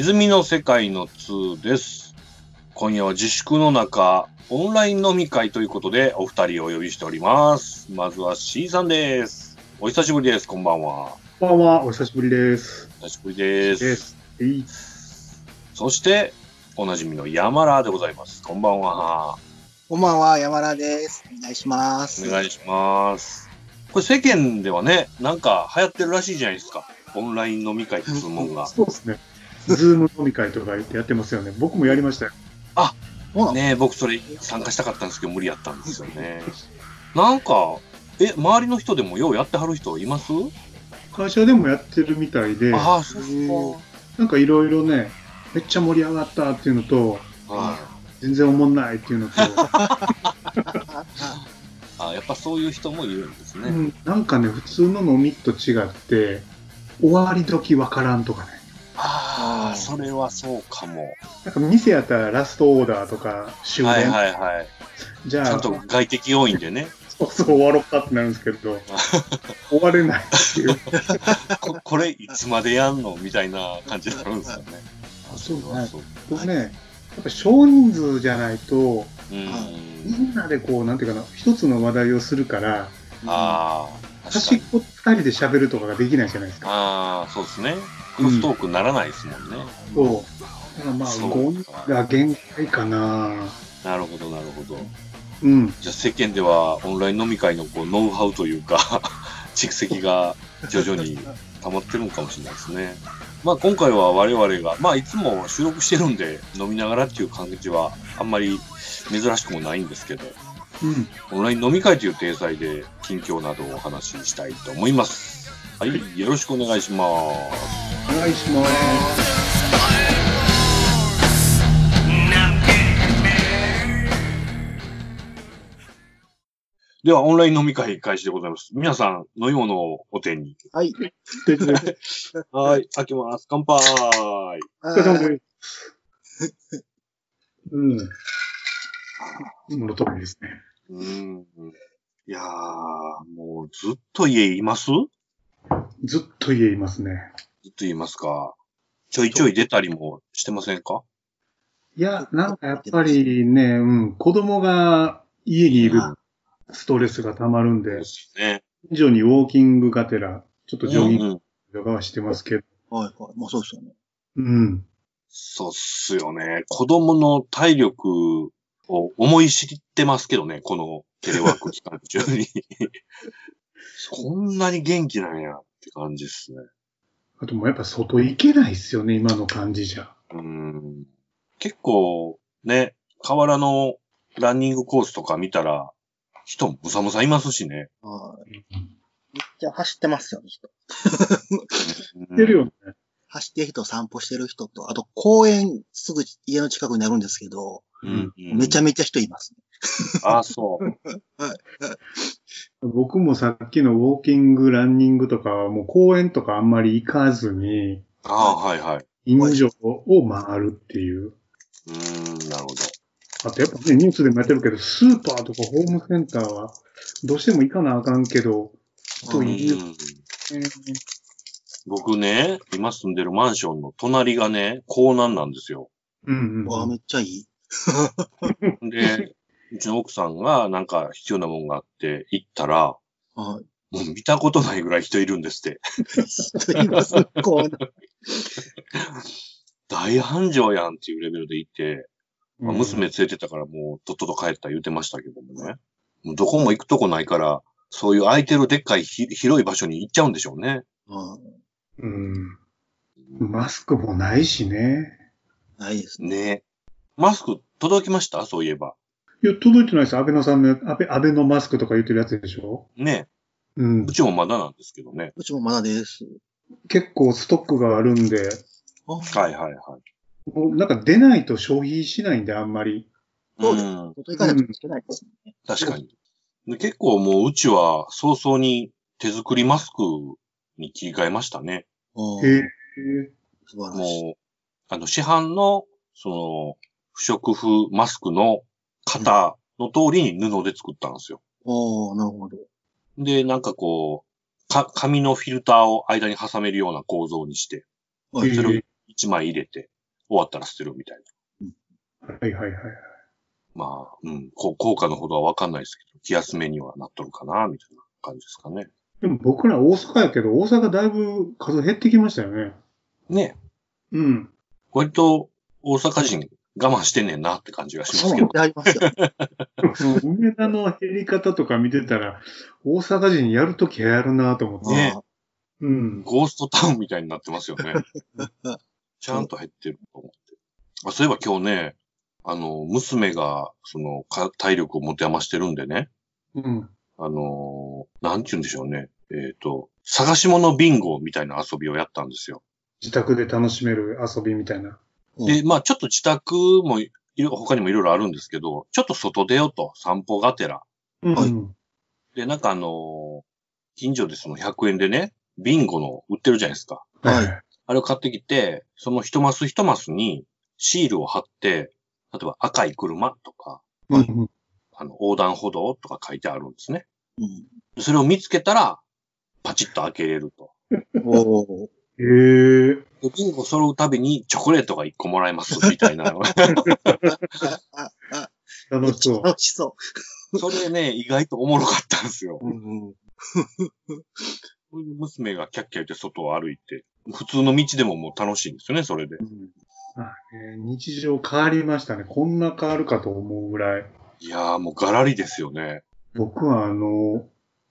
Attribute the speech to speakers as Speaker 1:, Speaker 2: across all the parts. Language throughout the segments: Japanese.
Speaker 1: 泉の世界の2です。今夜は自粛の中、オンライン飲み会ということで、お二人をお呼びしております。まずは C さんです。お久しぶりです。こんばんは。
Speaker 2: こんばんは、お久しぶりです。
Speaker 1: お久しぶりです。
Speaker 2: です。えい
Speaker 1: そして、おなじみの山ラでございます。こんばんは。
Speaker 3: こんばんは、山田です。お願いします。
Speaker 1: お願いします。これ世間ではね、なんか流行ってるらしいじゃないですか。オンライン飲み会っていうもんが。
Speaker 2: そうですね。ズーム飲み会とか言ってやってますよね。僕もやりましたよ。
Speaker 3: そうなの
Speaker 1: ねえ、僕それ参加したかったんですけど無理やったんですよね。なんか、え、周りの人でもようやってはる人います？
Speaker 2: 会社でもやってるみたいで、
Speaker 1: ああ、そうそう
Speaker 2: なんかいろいろね、めっちゃ盛り上がったっていうのと、
Speaker 1: か。はい。
Speaker 2: 全然おもんないっていうのと、
Speaker 1: あやっぱそういう人もいるんですね。
Speaker 2: うんなんかね、普通の飲みと違って、終わり時わからんとかね。
Speaker 1: ああ、それはそうかも。
Speaker 2: なんか店やったらラストオーダーとか終電、
Speaker 1: はいはいはい。
Speaker 2: じゃあ、
Speaker 1: ちゃんと外敵要因でね。
Speaker 2: そうそう終わろうかってなるんですけど、終われないっていう。
Speaker 1: ここれいつまでやんのみたいな感じになるんですよね。あ
Speaker 2: そう
Speaker 1: れはそう。
Speaker 2: 僕ね、やっぱ少人数じゃないと、
Speaker 1: うん。
Speaker 2: みんなでこう、なんていうかな、一つの話題をするから、
Speaker 1: ああ。
Speaker 2: 端っこ二人で喋るとかができないじゃないですか。
Speaker 1: ああ、そうですね。クロストークにならないですもんね。
Speaker 2: そう。だからまあ、
Speaker 1: そう
Speaker 2: 5人が限界かな。
Speaker 1: なるほど、なるほど。
Speaker 2: うん。
Speaker 1: じゃあ世間ではオンライン飲み会のこうノウハウというか、蓄積が徐々に溜まってるのかもしれないですね。まあ今回は我々が、まあいつも収録してるんで飲みながらっていう感じはあんまり珍しくもないんですけど、
Speaker 2: うん。
Speaker 1: オンライン飲み会という体裁で近況などをお話ししたいと思います。はい、よろしくお願いします。
Speaker 2: お願いします。
Speaker 1: ではオンライン飲み会開始でございます。皆さん飲み物をお手に。
Speaker 3: はい。
Speaker 1: はい、開けます。乾杯。
Speaker 2: お疲れ様です。うん。ものとりですね。
Speaker 1: うん。いやー、もうずっと家います？ず
Speaker 2: ずっと家いますね。
Speaker 1: っといますかちょいちょい出たりもしてませんか？
Speaker 2: いや、なんかやっぱりね、うん、子供が家にいるストレスが溜まるんで
Speaker 1: ね。
Speaker 2: 近所にウォーキングがてら、ちょっとジョギング
Speaker 1: うんうん
Speaker 2: とかはしてますけど、
Speaker 3: はいはい。まあそうですよね。
Speaker 2: うん。
Speaker 1: そうっすよね。子供の体力を思い知ってますけどね、このテレワーク期間中に。そんなに元気なんやって感じですね。
Speaker 2: あともうやっぱ外行けないっすよね、今の感じじゃ。
Speaker 1: うん。結構ね、河原のランニングコースとか見たら、人もむさむさいますしね。
Speaker 3: はい。めっちゃ走ってますよね、人。
Speaker 1: うん
Speaker 2: 出るよね。
Speaker 3: 走ってる人、散歩してる人と、あと公園すぐ家の近くにあるんですけど、
Speaker 1: うんうん
Speaker 3: めちゃめちゃ人いますね。
Speaker 1: あ、そう。
Speaker 2: 僕もさっきのウォーキング、ランニングとかはもう公園とかあんまり行かずに、
Speaker 1: ああ、はいはい。
Speaker 2: 近所を回るっていう。
Speaker 1: うーん、なるほど。
Speaker 2: あとやっぱね、ニュースでもやってるけど、スーパーとかホームセンターは、どうしても行かなあかんけど、人いるよ
Speaker 1: うん僕ね、今住んでるマンションの隣がね、港南なんですよ。
Speaker 2: うん
Speaker 3: わあ、
Speaker 2: うん。
Speaker 3: めっちゃいい。
Speaker 1: で、うちの奥さんがなんか必要なもんがあって行ったら、
Speaker 3: はい。
Speaker 1: もう見たことないぐらい人いるんですって。
Speaker 3: 人います、こう。
Speaker 1: 大繁盛やんっていうレベルで行って、まあ
Speaker 2: うん
Speaker 1: 娘連れてたからもうとっとと帰った言ってましたけどもね。もうどこも行くとこないから、そういう空いてるでっかいひ広い場所に行っちゃうんでしょうね。
Speaker 3: はい
Speaker 2: うん。マスクもないしね。
Speaker 3: ないですね。
Speaker 1: ねマスク届きました？そういえば。
Speaker 2: いや、届いてないです。安倍野さんの、安倍、安倍のマスクとか言ってるやつでしょ？
Speaker 1: ね
Speaker 2: うん
Speaker 1: う。ちもまだなんですけどね。
Speaker 3: うちもまだです。
Speaker 2: 結構ストックがあるんで、
Speaker 3: あ
Speaker 1: はいはいはい。
Speaker 2: もうなんか出ないと消費しないんで、あんまり。
Speaker 3: そうです
Speaker 1: ん、
Speaker 3: 外行かないとつけないですね。
Speaker 1: 確かに。で結構もううちは早々に手作りマスクに切り替えましたね。
Speaker 3: うん
Speaker 2: へえ。
Speaker 3: 素晴らしい。
Speaker 1: もう、あの市販の、その、不織布マスクの型の通りに布で作ったんですよ。
Speaker 3: おー、なるほど。
Speaker 1: で、なんかこう、か、紙のフィルターを間に挟めるような構造にして、
Speaker 3: はい
Speaker 1: それを1枚入れて、終わったら捨てるみたいな。
Speaker 2: はいはいはい。
Speaker 1: まあ、うん、こう効果のほどはわかんないですけど、気休めにはなっとるかな、みたいな感じですかね。
Speaker 2: でも僕ら大阪やけど、大阪だいぶ数減ってきましたよね。
Speaker 1: ね、
Speaker 2: うん。
Speaker 1: 割と大阪人我慢してんねんなって感じがしますけど。
Speaker 3: ありますよ。
Speaker 2: 梅田の減り方とか見てたら、大阪人やるときやるなと思って。
Speaker 1: ね
Speaker 2: うん。
Speaker 1: ゴーストタウンみたいになってますよね。ちゃんと減ってると思って。あそういえば今日ね、あの、娘が、その、か体力を持て余してるんでね、
Speaker 2: うん。
Speaker 1: あのーなんて言うんでしょうね。えっ、と、探し物ビンゴみたいな遊びをやったんですよ。
Speaker 2: 自宅で楽しめる遊びみたいな。
Speaker 3: うん
Speaker 1: で、まあちょっと自宅もいろ、他にもいろいろあるんですけど、ちょっと外出ようと、散歩がてら。
Speaker 2: うん。
Speaker 3: はい
Speaker 1: で、なんかあのー近所でその100円でね、ビンゴの売ってるじゃないですか。
Speaker 3: はい
Speaker 2: はい。
Speaker 1: あれを買ってきて、その一マス一マスにシールを貼って、例えば赤い車とか、
Speaker 2: うんうん。
Speaker 1: あの、横断歩道とか書いてあるんですね。
Speaker 3: うん
Speaker 1: それを見つけたら、パチッと開けれると。
Speaker 3: おー
Speaker 2: ええ
Speaker 1: でビンゴ揃うたびにチョコレートが1個もらえます、みたいな。
Speaker 3: あ、あ、
Speaker 2: 楽しそう。
Speaker 3: 楽しそ
Speaker 1: それね、意外とおもろかったんですよ
Speaker 3: う。。うんうん
Speaker 1: 娘がキャッキャ言って外を歩いて、普通の道でももう楽しいんですよね、それで。
Speaker 2: あえー日常変わりましたね。こんな変わるかと思うぐらい。
Speaker 1: いやーもうガラリですよね。
Speaker 2: 僕はあの、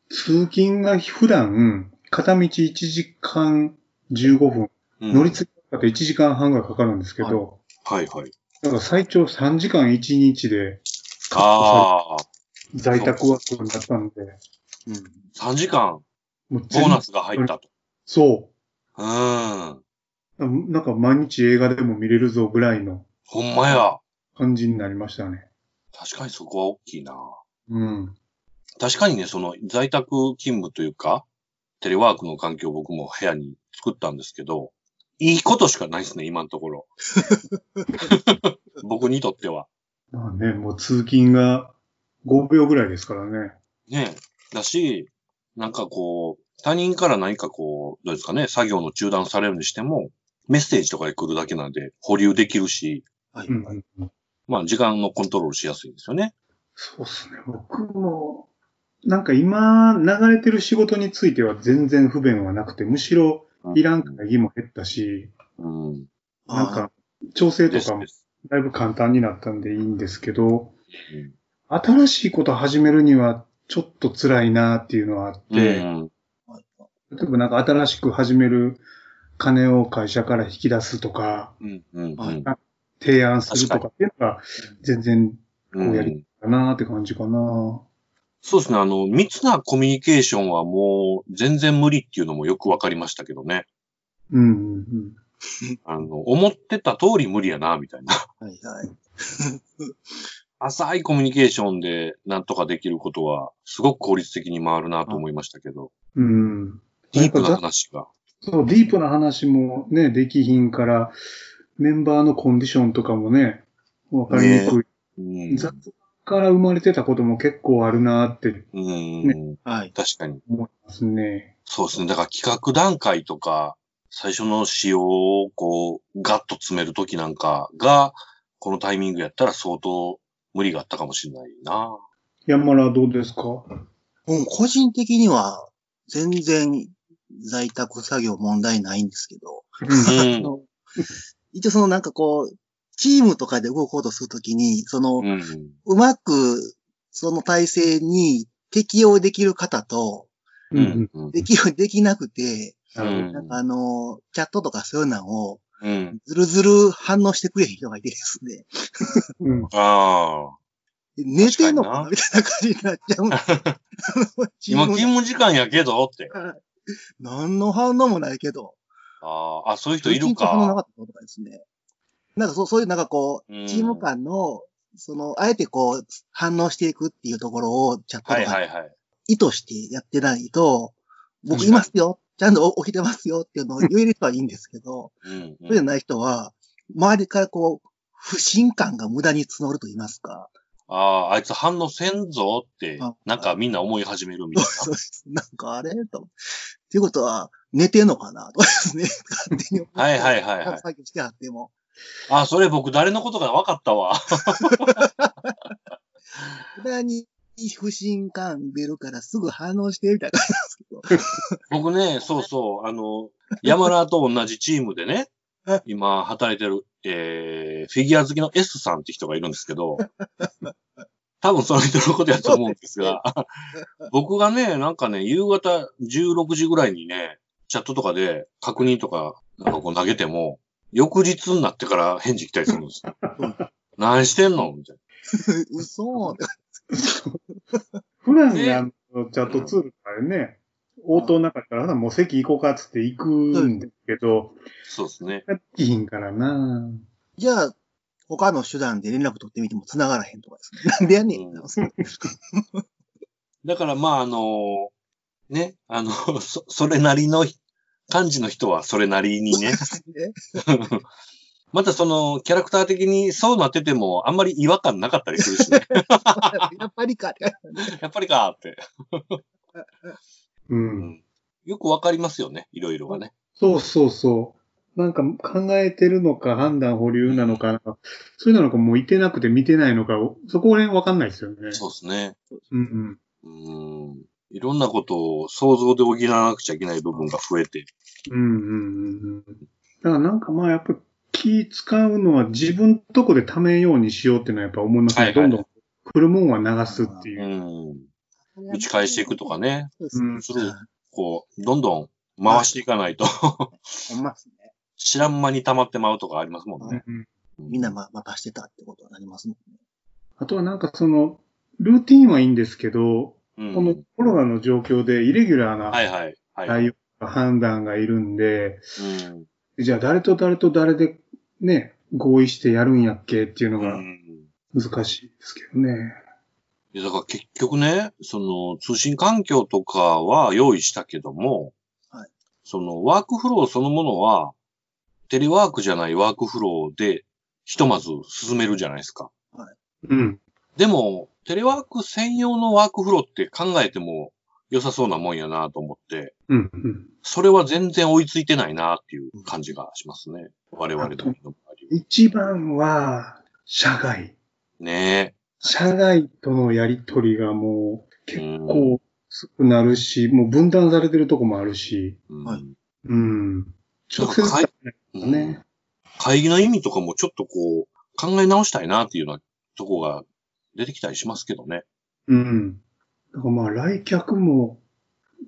Speaker 2: 通勤が普段、片道1時間15分、
Speaker 1: うん
Speaker 2: 乗り継ぎだと1時間半がかかるんですけど、
Speaker 1: はいはい。
Speaker 2: だから最長3時間1日で
Speaker 1: ああ、
Speaker 2: 在宅ワークになったんで、
Speaker 3: うん
Speaker 1: 3時間
Speaker 2: もう全
Speaker 1: ボーナスが入ったと。
Speaker 2: そう。
Speaker 1: うん。
Speaker 2: なんか毎日映画でも見れるぞぐらいの
Speaker 1: ほんまや。
Speaker 2: 感じになりましたね。
Speaker 1: 確かにそこは大きいな。
Speaker 2: うん。
Speaker 1: 確かにね、その在宅勤務というか、テレワークの環境を僕も部屋に作ったんですけど、いいことしかないですね、今のところ。僕にとっては。
Speaker 2: まあね、もう通勤が5秒ぐらいですからね。
Speaker 1: ねだし、なんかこう、他人から何かこう、どうですかね、作業の中断されるにしても、メッセージとかで来るだけなんで、保留できるし、
Speaker 3: はい。
Speaker 1: まあ時間のコントロールしやすいんですよね。
Speaker 2: そうっすね。僕も、なんか今流れてる仕事については全然不便はなくて、むしろいらん会議も減ったし、
Speaker 1: うん。
Speaker 2: なんか調整とかも。だいぶ簡単になったんでいいんですけど、
Speaker 1: うん
Speaker 2: 新しいこと始めるにはちょっと辛いなっていうのはあって、
Speaker 1: うん
Speaker 3: はい
Speaker 2: 例えばなんか新しく始める金を会社から引き出すとか、
Speaker 1: うん。うん。
Speaker 3: はい
Speaker 2: 提案するとかっていうのが全然
Speaker 1: うん。
Speaker 2: こうやりかなって感じかな。
Speaker 1: そうですね。あの、密なコミュニケーションはもう全然無理っていうのもよくわかりましたけどね。
Speaker 2: うんうんうん。
Speaker 1: あの、思ってた通り無理やな、みたいな。
Speaker 3: はいはい。
Speaker 1: 浅いコミュニケーションでなんとかできることは、すごく効率的に回るなと思いましたけど、
Speaker 2: うん。
Speaker 1: ディープな話が。
Speaker 2: そう、ディープな話もね、できひんから、メンバーのコンディションとかもね、わかりにくい。
Speaker 1: うん。
Speaker 2: 雑から生まれてたことも結構あるなって
Speaker 1: うん。
Speaker 3: はい。
Speaker 1: 確かに。
Speaker 2: 思いますね。
Speaker 1: そうですね。だから企画段階とか、最初の仕様をこう、ガッと詰めるときなんかが、このタイミングやったら相当無理があったかもしれないな。
Speaker 2: 山田はどうですか？
Speaker 3: うん、個人的には全然在宅作業問題ないんですけど、
Speaker 1: うん
Speaker 3: あの一応そのなんかこう、チームとかで動こうとするときに、その、
Speaker 1: うん。
Speaker 3: うまくその体制に適用できる方と、
Speaker 1: う
Speaker 2: うん
Speaker 1: ん。うん。
Speaker 3: 適用できなくて、
Speaker 1: うん
Speaker 3: なんかあの、チャットとかそういうのを、
Speaker 1: うん。
Speaker 3: ずるずる反応してくれへん人がいてですね、
Speaker 2: うん。
Speaker 1: ああ。
Speaker 3: 寝てんのかみたいな感じになっちゃう
Speaker 1: 今
Speaker 3: ム
Speaker 1: 勤務時間やけどって。
Speaker 3: 何の反応もないけど。
Speaker 1: ああ、あ、そういう人いる
Speaker 3: 一日反応なか
Speaker 1: か。
Speaker 3: ったことかですね。なんかそう、そういうなんかこ
Speaker 1: うん
Speaker 3: う、チーム間の、その、あえてこう、反応していくっていうところを、チャット
Speaker 1: はい
Speaker 3: とか。意図してやってないと、僕いますよ、ちゃんと起きてますよっていうのを言える人はいいんですけど、
Speaker 1: うん。
Speaker 3: そうじゃない人は、周りからこう、不信感が無駄に募ると言いますか、
Speaker 1: ああ、あいつ反応せんぞって
Speaker 3: あ、
Speaker 1: なんかみんな思い始めるみたい
Speaker 3: そうです。なんかあれと。っていうことは、寝てんのかなとかですね。勝手に思って。
Speaker 1: はいはいはいはい
Speaker 3: 作業してはっても。
Speaker 1: な。あ、それ僕誰のことか分かったわ。
Speaker 3: 無駄に不信感出るからすぐ反応してみたいなです
Speaker 1: 僕ね、そうそう、あの、山田と同じチームでね
Speaker 3: はい、
Speaker 1: 今働いてる、えー、フィギュア好きの S さんって人がいるんですけど、多分その人のことやと思うんですが、僕がね、なんかね、夕方16時ぐらいにね、チャットとかで確認とか、なんかこう投げても、翌日になってから返事来たりするんですよ。何してんの？みたい
Speaker 3: けど。嘘
Speaker 2: 普段にあの、チャットツールとかでね、応答なかったら、もう席行こうかっつって行くんですけど、
Speaker 1: な。そうですね。
Speaker 2: やってひんからな
Speaker 3: じゃあ、他の手段で連絡取ってみても繋がらへんとかですね。なんでやねん。
Speaker 1: うんだからまああの、ね、あの、そ、それなりの感じの人はそれなりにね。
Speaker 3: ね
Speaker 1: またその、キャラクター的にそうなってても、あんまり違和感なかったりするしね。
Speaker 3: やっぱりかって。
Speaker 1: やっぱりかって。
Speaker 2: う。
Speaker 1: うんん。よくわかりますよね、いろいろがね。
Speaker 2: そうそうそう。なんか考えてるのか判断保留なのか、そういうのなんかもういてなくて見てないのか、そこら辺わかんないですよね。
Speaker 1: そうですね。
Speaker 2: うんうん。
Speaker 1: うん。いろんなことを想像で補わなくちゃいけない部分が増えて。
Speaker 2: うんうんうんうん。だからなんかまあやっぱ気使うのは自分とこでためようにしようっていうのはやっぱ思いますね。
Speaker 1: はいはい
Speaker 2: どんどん来るもんは流すっていうう。
Speaker 1: ん。打ち返していくとかね。
Speaker 3: そうです
Speaker 2: うん
Speaker 1: するこう、どんどん回していかないと、
Speaker 3: ほんまっすね。
Speaker 1: 知らん間に溜まってまうとかありますもんね。
Speaker 2: うん
Speaker 3: みんなま、任してたってことはなりますもんね。
Speaker 2: あとはなんかその、ルーティンはいいんですけど、
Speaker 1: うん
Speaker 2: このコロナの状況でイレギュラーな
Speaker 1: はいはい。はい。
Speaker 2: 対応、判断がいるんで、
Speaker 1: うん。
Speaker 2: じゃあ誰と誰と誰でね、合意してやるんやっけっていうのが
Speaker 1: うん。
Speaker 2: 難しいですけどね。
Speaker 1: いやだから結局ね、その通信環境とかは用意したけども、
Speaker 3: はい
Speaker 1: そのワークフローそのものは、テレワークじゃないワークフローで、ひとまず進めるじゃないですか。
Speaker 2: うん。
Speaker 1: でも、テレワーク専用のワークフローって考えても良さそうなもんやなと思って、
Speaker 2: うん。うん。
Speaker 1: それは全然追いついてないなっていう感じがしますね。我々の
Speaker 2: 一番は、社外。
Speaker 1: ね
Speaker 2: 社外とのやりとりがもう
Speaker 1: え。
Speaker 2: 結
Speaker 1: うん
Speaker 2: 構薄くなるし、もう分断されてるとこもあるし、
Speaker 1: うん
Speaker 3: はい
Speaker 2: うん。直接
Speaker 1: はい
Speaker 2: 会ね。
Speaker 1: 会議の意味とかもちょっとこう、考え直したいなっていうようなとこが出てきたりしますけどね。
Speaker 2: うん。だからまあ来客も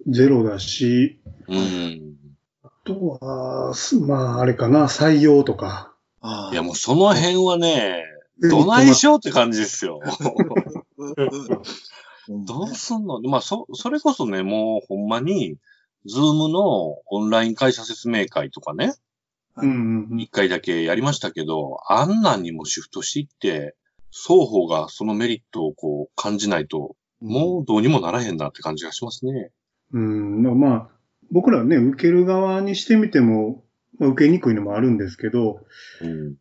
Speaker 2: ゼロだし、
Speaker 1: うん。
Speaker 2: あとは、すまああれかな、採用とか。
Speaker 3: ああ。
Speaker 1: いやもうその辺はね、どないしようって感じですよ。どうすんの？まあ、そ、それこそね、もうほんまに、ズームのオンライン会社説明会とかね、
Speaker 2: うんうんうん
Speaker 1: 一回だけやりましたけど、あんなんにもシフトしていって、双方がそのメリットをこう感じないと、もうどうにもならへんなって感じがしますね。
Speaker 2: うん。まあ、僕らはね、受ける側にしてみても、まあ、受けにくいのもあるんですけど、
Speaker 1: うん。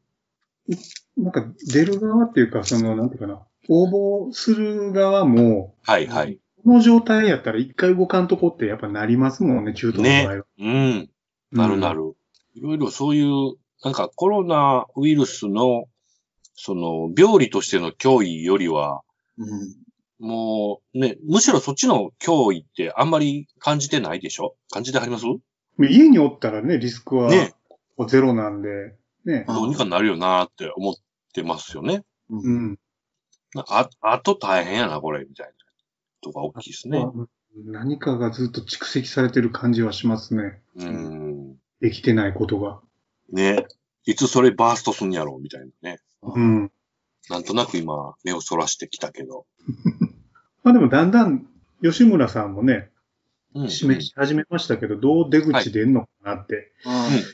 Speaker 2: なんか出る側っていうか、その、なんていうかな、応募する側も、
Speaker 1: はいはい。
Speaker 2: この状態やったら一回動かんとこってやっぱなりますもんね、中東の場合は。
Speaker 1: うん。なるなる。いろいろそういう、なんかコロナウイルスの、その、病理としての脅威よりは、
Speaker 3: うん。
Speaker 1: もうね、むしろそっちの脅威ってあんまり感じてないでしょ？感じてはります？
Speaker 2: うん。家におったらね、リスクは
Speaker 1: ね
Speaker 2: ゼロなんで、ね。
Speaker 3: あ
Speaker 1: どうにかなるよなって思ってますよね。
Speaker 3: う。
Speaker 2: うんん。
Speaker 1: あ、あと大変やな、これ、みたいな。とか大きいですね。
Speaker 2: うん何かがずっと蓄積されてる感じはしますね。
Speaker 1: うん。
Speaker 2: できてないことが。
Speaker 1: ね。いつそれバーストすんやろうみたいなね。
Speaker 2: うん。
Speaker 1: なんとなく今、目をそらしてきたけど。
Speaker 2: まあでもだんだん、吉村さんもね、
Speaker 1: うん。
Speaker 2: 示し始めましたけど、どう出口出んのかなって。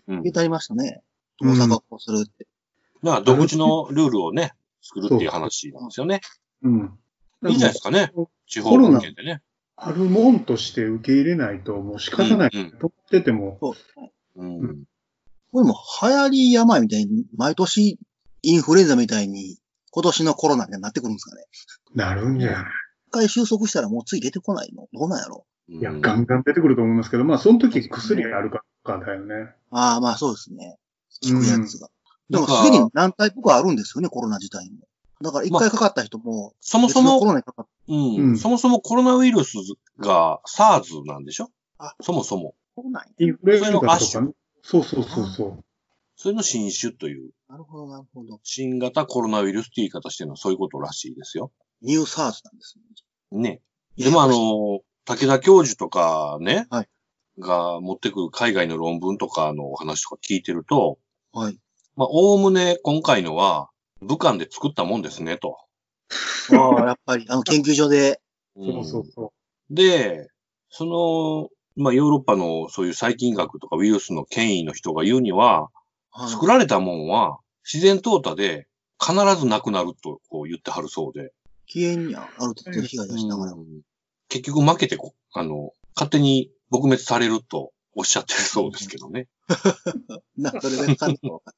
Speaker 1: うん。うん
Speaker 3: 聞いてありましたね。大
Speaker 2: うん
Speaker 3: 阪をするって。
Speaker 1: まあ、独自のルールをね、作るっていう話なんですよね。
Speaker 2: うん。
Speaker 1: いいんじゃないですかね。地方
Speaker 2: コロナ
Speaker 1: 文献でね。
Speaker 2: あるもんとして受け入れないと、もう仕方ない
Speaker 1: うん
Speaker 2: と思ってても、
Speaker 1: うん。
Speaker 2: う
Speaker 3: これも流行り病みたいに、毎年インフルエンザみたいに今年のコロナになってくるんですかね。
Speaker 2: なるんじゃない
Speaker 3: 一回収束したらもう次出てこないのどうなんやろ
Speaker 2: いや、ガンガン出てくると思いますけど、まあ、その時薬があるかだよね。
Speaker 3: ああ、まあそうですね。効くやつが。でも
Speaker 1: なんか
Speaker 3: すでに何タイプかあるんですよね、コロナ自体も。だから一回かかった人も、
Speaker 1: そもそ
Speaker 3: 別のコ
Speaker 1: も、
Speaker 3: ロナにかかっ
Speaker 1: うん
Speaker 2: うん
Speaker 1: そもそもコロナウイルスが SARS なんでしょ？
Speaker 3: あ
Speaker 1: そもそも。
Speaker 3: コロナに
Speaker 2: インフルエンザとか
Speaker 1: そ
Speaker 2: ね。そうそうそうそう。
Speaker 1: それの新種という、
Speaker 3: なるほど、なるほど。
Speaker 1: 新型コロナウイルスって言い方してるのはそういうことらしいですよ。
Speaker 3: ニューサーズなんですね。
Speaker 1: ね。でもあの、武田教授とかね、
Speaker 3: はい
Speaker 1: が持ってくる海外の論文とかのお話とか聞いてると、
Speaker 3: はい。
Speaker 1: まあ、おおむね今回のは武漢で作ったもんですね、と。
Speaker 3: ああ、やっぱり、あの、研究所で、
Speaker 2: そうそうそ
Speaker 1: で、その、まあ、ヨーロッパのそういう細菌学とかウイルスの権威の人が言うには、
Speaker 3: はい
Speaker 1: 作られたもんは自然淘汰で必ずなくなるとこう言ってはるそうで、
Speaker 3: 消えんやん。ある程度被害出しながら。
Speaker 1: うん結局負けてこ、あの、勝手に撲滅されるとおっしゃってるそうですけどね。
Speaker 3: な、それでかんのかわかんない。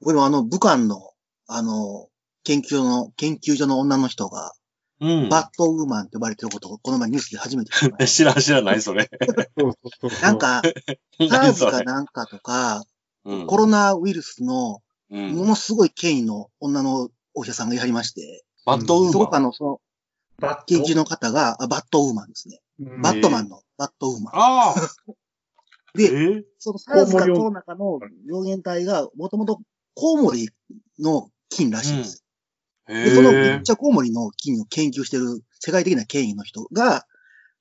Speaker 3: 僕もあの、武漢の、あの、研究の、研究所の女の人が、
Speaker 1: うん。
Speaker 3: バットウーマンって呼ばれてることを、この前ニュースで初めて知
Speaker 1: らん知らない、それ。
Speaker 3: なん、か、
Speaker 1: 何それ
Speaker 3: かなんかとか、
Speaker 1: うん。
Speaker 3: コロナウイルスの、
Speaker 1: うん。
Speaker 3: ものすごい権威の女のお医者さんがいはりまして、
Speaker 1: バッドウーマン。
Speaker 3: そこかの、その、
Speaker 2: バット？
Speaker 3: 研究の方が、あバットウーマンですね。
Speaker 2: うん。
Speaker 3: バットマンの、バットウーマン。
Speaker 1: ああ。
Speaker 3: で、
Speaker 1: え
Speaker 3: その SARS かコロナかの病原体が、もともとコウモリの菌らしいんです。
Speaker 1: へ
Speaker 3: で、そのめ
Speaker 1: え
Speaker 3: っちゃコウモリの菌を研究してる世界的な権威の人が、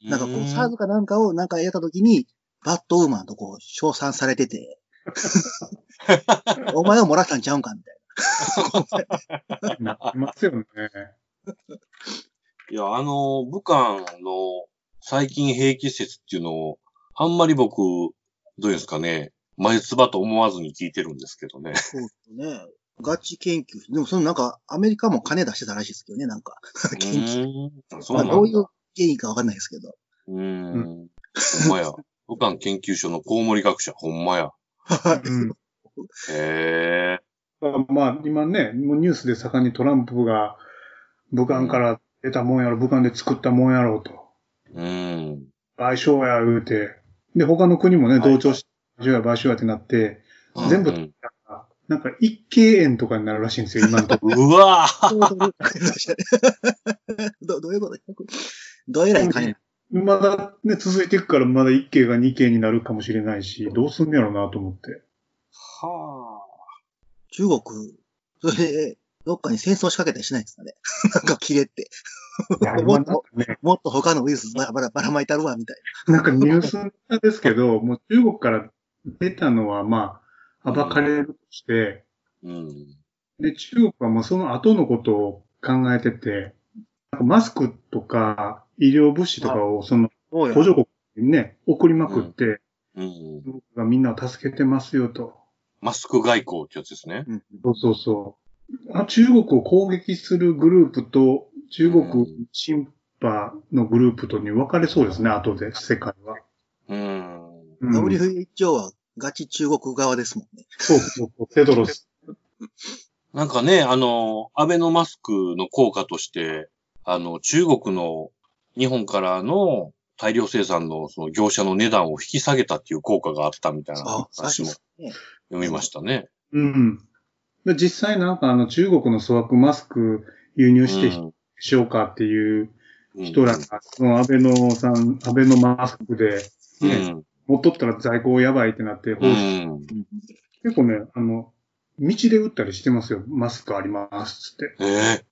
Speaker 3: なんかこう、SARS かなんかをなんかやった時に、バットウーマンとこう、称賛されてて、お前を漏らしたんちゃうんかみたい
Speaker 2: なりますよね。
Speaker 1: いや、あの、武漢の最近兵器説っていうのを、あんまり僕、どうですかね、眉唾と思わずに聞いてるんですけどね。
Speaker 3: な。そうですね。ガチ研究。でもそのなんか、アメリカも金出してたらしいですけどね、なんか。研究。
Speaker 1: うんそうなんだ。
Speaker 3: まあどういう原因かわかんないですけど。
Speaker 1: うーん。ほんまや。武漢研究所のコウモリ学者、ほんまや。
Speaker 2: うん
Speaker 1: へえ。
Speaker 2: まあ、今ね、もうニュースで盛んにトランプが武漢から出たもんやろ、武漢で作ったもんやろうと。
Speaker 1: うん。
Speaker 2: 賠償や言うて。で、他の国もね、
Speaker 3: はい
Speaker 2: 同調して、賠償や賠償やってなって、全部
Speaker 1: うん
Speaker 2: なんか一経円とかになるらしいんですよ、今のところ。
Speaker 1: うわぁ
Speaker 3: どどういうことどうえらい金
Speaker 2: まだね、続いていくから、まだ一経が二経になるかもしれないし、どうすんのやろうなと思って。
Speaker 1: は
Speaker 3: 中国、それで、どっかに戦争仕掛けたりしないんですかね？なんか切れって。
Speaker 2: いや、今なんかね、
Speaker 3: もっと他のウイルスばらばらばらまいたるわ、みたい
Speaker 2: なんかニュースですけど、もう中国から出たのは、まあ、暴かれるとして、
Speaker 1: ぁ。うん。
Speaker 2: で、中国はもうその後のことを考えてて、なんかマスクとか医療物資とかをその
Speaker 3: な。
Speaker 2: 補助国にね、送りまくって、
Speaker 1: うん。
Speaker 2: 中国がみんなを助けてますよと。
Speaker 1: マスク外交ってやつですね。
Speaker 3: うん
Speaker 2: そうそうそう。あ中国を攻撃するグループと中国審判のグループとに分かれそうですね、後で、世界は。
Speaker 1: うん。
Speaker 2: うん
Speaker 3: WHO はガチ中国側ですもんね。
Speaker 2: そうそうそう、テドロス。
Speaker 1: なんかね、あの、アベノマスクの効果として、あの、中国の日本からの大量生産のその業者の値段を引き下げたっていう効果があったみたいな
Speaker 3: あ、
Speaker 1: 話も
Speaker 3: ね。
Speaker 1: 読みましたね。
Speaker 2: うん。で実際なんかあの中国の粗悪マスク輸入してしようかっていう
Speaker 1: うん
Speaker 2: 人らが、そのアベノさん、アベノマスクで、
Speaker 1: うん。
Speaker 2: ね、持っとったら在庫やばいってなって、
Speaker 1: うん。
Speaker 2: 結構ね、あの、道で売ったりしてますよ。マスクありますって。
Speaker 1: ええ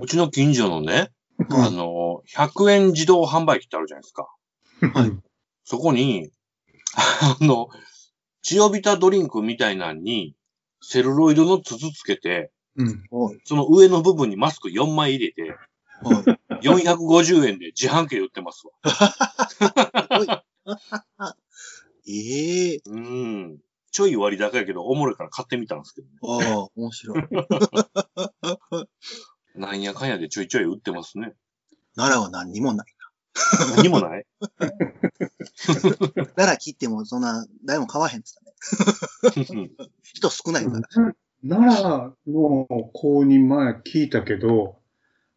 Speaker 1: うちの近所のね、
Speaker 3: うん
Speaker 1: あの、100円自動販売機ってあるじゃないですか。
Speaker 3: はい
Speaker 1: そこに、あの、チオビタドリンクみたいなのに、セルロイドの筒つけて、
Speaker 2: うん。
Speaker 3: はい。
Speaker 1: その上の部分にマスク4枚入れて、
Speaker 3: はい。
Speaker 1: 450円で自販機で売ってますわ。
Speaker 3: ええ
Speaker 1: うん。ちょい割高やけど、おもろいから買ってみたんですけど、ね、
Speaker 3: ああ、面白い。
Speaker 1: なんやかんやでちょいちょい売ってますね。
Speaker 3: 奈良は何にもない。
Speaker 1: 何もない？
Speaker 3: 奈良切ってもそんな、誰も買わへんっつったね。人少ないから。
Speaker 2: 奈良の子に前聞いたけど、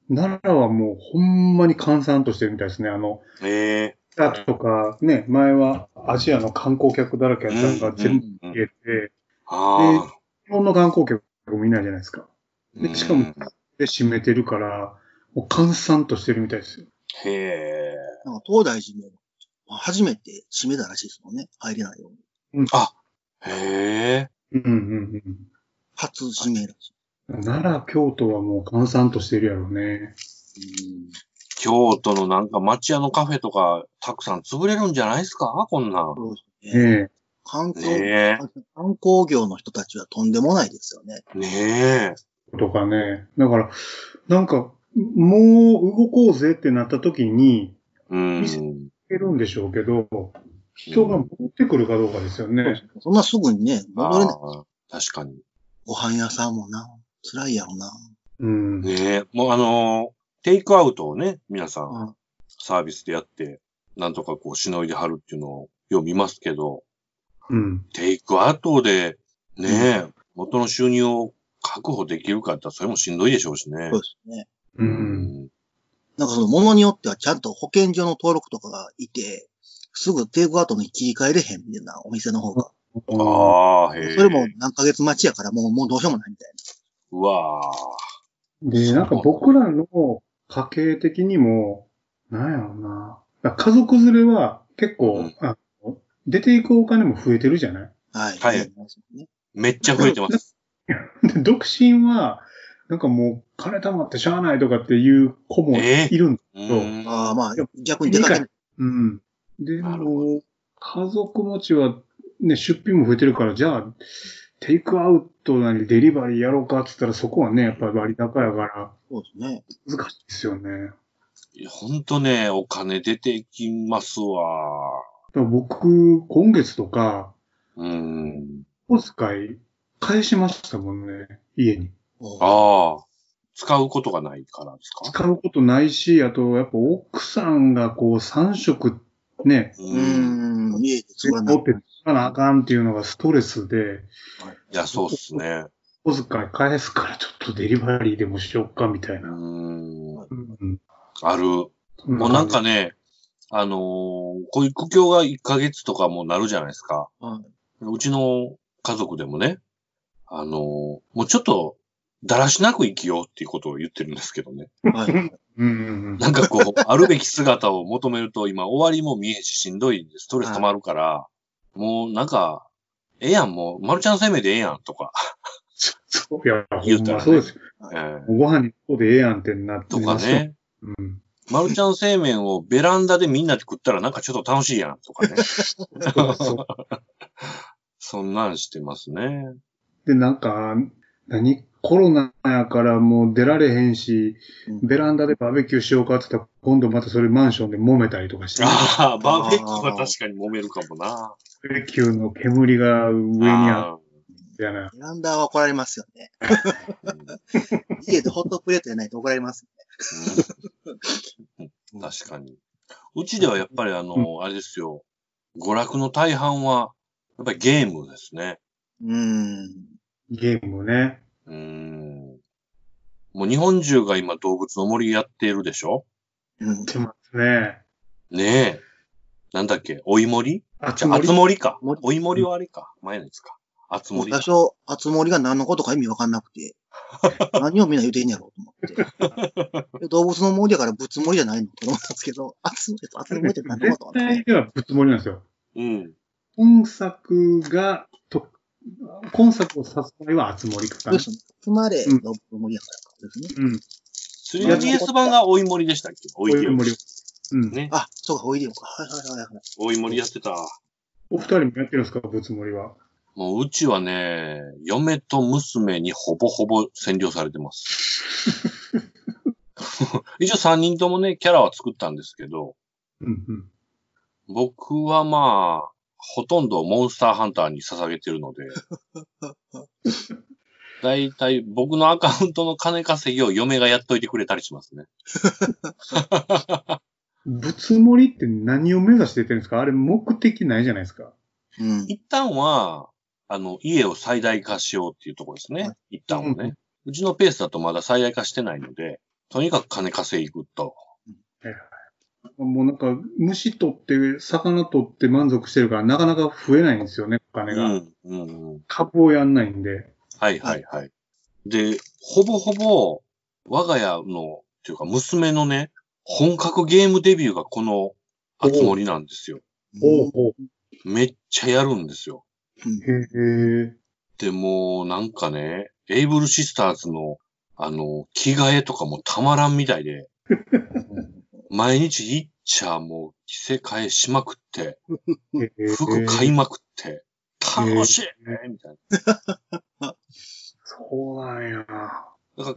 Speaker 2: 奈良はもうほんまに閑散としてるみたいですね。あの、
Speaker 1: ええ
Speaker 2: だとか、ね、前はアジアの観光客だらけやったのが全部
Speaker 1: うん
Speaker 2: 消えて、
Speaker 1: あ
Speaker 2: 日本の観光客もいないじゃないですか。
Speaker 1: あ。
Speaker 2: でしかも
Speaker 1: うん
Speaker 2: で、閉めてるから、もう閑散としてるみたいですよ。
Speaker 1: へえ。
Speaker 3: なんか東大寺も初めて閉めたらしいですもんね。入れないように。
Speaker 1: へえ。
Speaker 2: うんうん
Speaker 3: 初閉めらしい。
Speaker 2: うん。奈良、京都はもう閑散としてるやろうね。
Speaker 3: うん
Speaker 1: 京都のなんか町屋のカフェとか、たくさん潰れるんじゃないですか？こんなん。
Speaker 3: そうですね。
Speaker 2: ね
Speaker 3: 観光、
Speaker 1: ね
Speaker 3: 観光業の人たちはとんでもないですよね。
Speaker 1: え。ね
Speaker 2: え。とかね。だから、なんか、もう動こうぜってなった時に、
Speaker 1: え。うん。
Speaker 2: いけるんでしょうけど、人が戻ってくるかどうかですよね。
Speaker 3: そんなすぐにね、戻れない。
Speaker 1: 確かに。
Speaker 3: ご飯屋さんもな、辛いやろな。
Speaker 2: うん。
Speaker 1: ねえ。もうあのーテイクアウトをね、皆さ
Speaker 3: うん
Speaker 1: んサービスでやって、なんとかこう、しのいではるっていうのをよう見ますけど、
Speaker 2: うん。
Speaker 1: テイクアウトで、ねえ、元の収入を確保できるかって言ったらそれもしんどいでしょうしね
Speaker 3: そう。ですね。
Speaker 2: う。
Speaker 1: うん
Speaker 3: なんかその物によってはちゃんと保健所の登録とかがいて、すぐテイクアウトに切り替えれへんみたいな、お店の方が。
Speaker 1: ああ、へえ。
Speaker 3: それも何ヶ月待ちやからもう、もうどうしようもないみたいう
Speaker 1: わあ。
Speaker 2: で、なんか僕らの家計的にも、なんやろうな。家族連れは結構、
Speaker 1: うん
Speaker 2: 出ていくお金も増えてるじゃない？
Speaker 3: な。はい。
Speaker 1: はいめっちゃ増えてます。
Speaker 2: で、独身は、なんかもう金貯まってしゃあないとかっていう子も
Speaker 1: えー
Speaker 2: いるんだ
Speaker 1: う
Speaker 2: そ
Speaker 1: ん。
Speaker 3: ああ、まあ、逆に出かい。
Speaker 2: うん。でも、家族持ちは、ね、出費も増えてるから、じゃあ、テイクアウトなりデリバリーやろうかって言ったら、そこはね、やっぱり割高やから、
Speaker 3: そうですね。
Speaker 2: 難しいですよね。
Speaker 1: ほんとね、お金出てきますわ。
Speaker 2: 僕、今月とか、
Speaker 1: うん。
Speaker 2: お使い返しましたもんね、家に。
Speaker 3: お
Speaker 1: ああ。使うことがないからですか？
Speaker 2: 使うことないし、あと、やっぱ奥さんがこう3食ね、
Speaker 3: うーん、家で作らない。
Speaker 2: 持って使わなあかんっていうのがストレスで、
Speaker 1: いや、そうっすね。
Speaker 2: お使い返すからちょっとデリバリーでもしよっかみたいうな。
Speaker 1: ん。
Speaker 2: うん
Speaker 1: ある。もうなんかね、あのーこういう苦境が1ヶ月とかもなるじゃないですか。
Speaker 3: は
Speaker 1: うちの家族でもね、あのーもうちょっと、だらしなく生きようっていうことを言ってるんですけどね。
Speaker 3: い。はい。
Speaker 2: うんうんうん
Speaker 1: なんかこう、あるべき姿を求めると、今終わりも見えんししんどいんで、ストレス溜まるから、もうなんか、ええやん、もう、マルちゃん生命でええやんとか、
Speaker 2: そういや、
Speaker 1: 言うたらね
Speaker 2: ほんまそうですよ。
Speaker 1: えー
Speaker 2: ご飯にここでええやんってなって
Speaker 1: とかね。
Speaker 2: うん。
Speaker 1: マルちゃん製麺をベランダでみんなで食ったらなんかちょっと楽しいやんとかね。
Speaker 2: そ
Speaker 1: んなんしてますね。
Speaker 2: で、なんか、何？コロナやからもう出られへんし、
Speaker 3: うん
Speaker 2: ベランダでバーベキューしようかって言ったら、今度またそれマンションで揉めたりとかして、バ
Speaker 1: ああ、バーベキューは確かに揉めるかもな。
Speaker 2: ーベキューの煙が上にあ
Speaker 1: あ
Speaker 2: ってやな。
Speaker 3: ベランダは怒られますよね。
Speaker 1: ー
Speaker 3: 家でホットプレートじゃないと怒られます
Speaker 1: うん確かに。うちではやっぱりあの、あれですよ。娯楽の大半は、やっぱりゲームですね。
Speaker 3: よね。うーん。
Speaker 2: ゲームね。
Speaker 1: うーん。もう日本中が今動物の森やっているでしょ？
Speaker 3: うん。
Speaker 2: 出ますね。
Speaker 1: ねえ。なんだっけ？おい森？
Speaker 2: あ
Speaker 1: じゃあ、あつ森か
Speaker 3: 森？
Speaker 1: おい森はあれか。前のやつか。あつ森
Speaker 3: 最。初、あつ森が何のことか意味わかんなくて、何をみんな言うてんやろうと思って。で 動物の森だからぶつ森じゃないの？と思ったんですけど、あつ森って、あつ森って何の
Speaker 2: 絶
Speaker 3: こと？
Speaker 2: 対ではぶつもりなんですよ。
Speaker 1: うん。
Speaker 2: 本作が、と、今作を指す場合はあつ森かな。
Speaker 3: そうですね。つまれ、の森やからですね。
Speaker 2: うん。
Speaker 1: 3DS 版がおい森でしたっけ？おい森。
Speaker 2: おい森。うん。
Speaker 1: ね。
Speaker 3: あ、そうか、おいでよか。はいはいはいはい。
Speaker 1: おい森やってた。
Speaker 2: お二人もやってるんですか、ぶつ森は？
Speaker 1: もううちはね、嫁と娘にほぼほぼ占領されてます。一応3人ともね、キャラは作ったんですけど、
Speaker 2: うんうん。
Speaker 1: 僕はまあ、ほとんどモンスターハンターに捧げてるので、だいたい僕のアカウントの金稼ぎを嫁がやっといてくれたりしますね。
Speaker 2: ぶつ森って何を目指して出てるんですか？あれ目的ないじゃないですか。
Speaker 3: うん。
Speaker 1: 一旦は、あの、家を最大化しようっていうところですね
Speaker 3: は。
Speaker 1: 一旦はね。うちのペースだとまだ最大化してないので、とにかく金稼いでいくと。
Speaker 2: もうなんか、虫取って、魚取って満足してるから、なかなか増えないんですよね、お金が。
Speaker 1: うん、うん、うん。
Speaker 2: 株をやんないんで。
Speaker 1: はいはいはい。で、ほぼほぼ、我が家の、っていうか娘のね、本格ゲームデビューがこの、あつ森なんですよ。
Speaker 2: おうおう
Speaker 1: めっちゃやるんですよ。
Speaker 2: へえ。
Speaker 1: でも、なんかね、エイブルシスターズの、あの、着替えとかもたまらんみたいで、毎日いっちゃもう着せ替えしまくって、服買いまくって、楽しいみたいな。
Speaker 2: そうなんや。
Speaker 1: だから、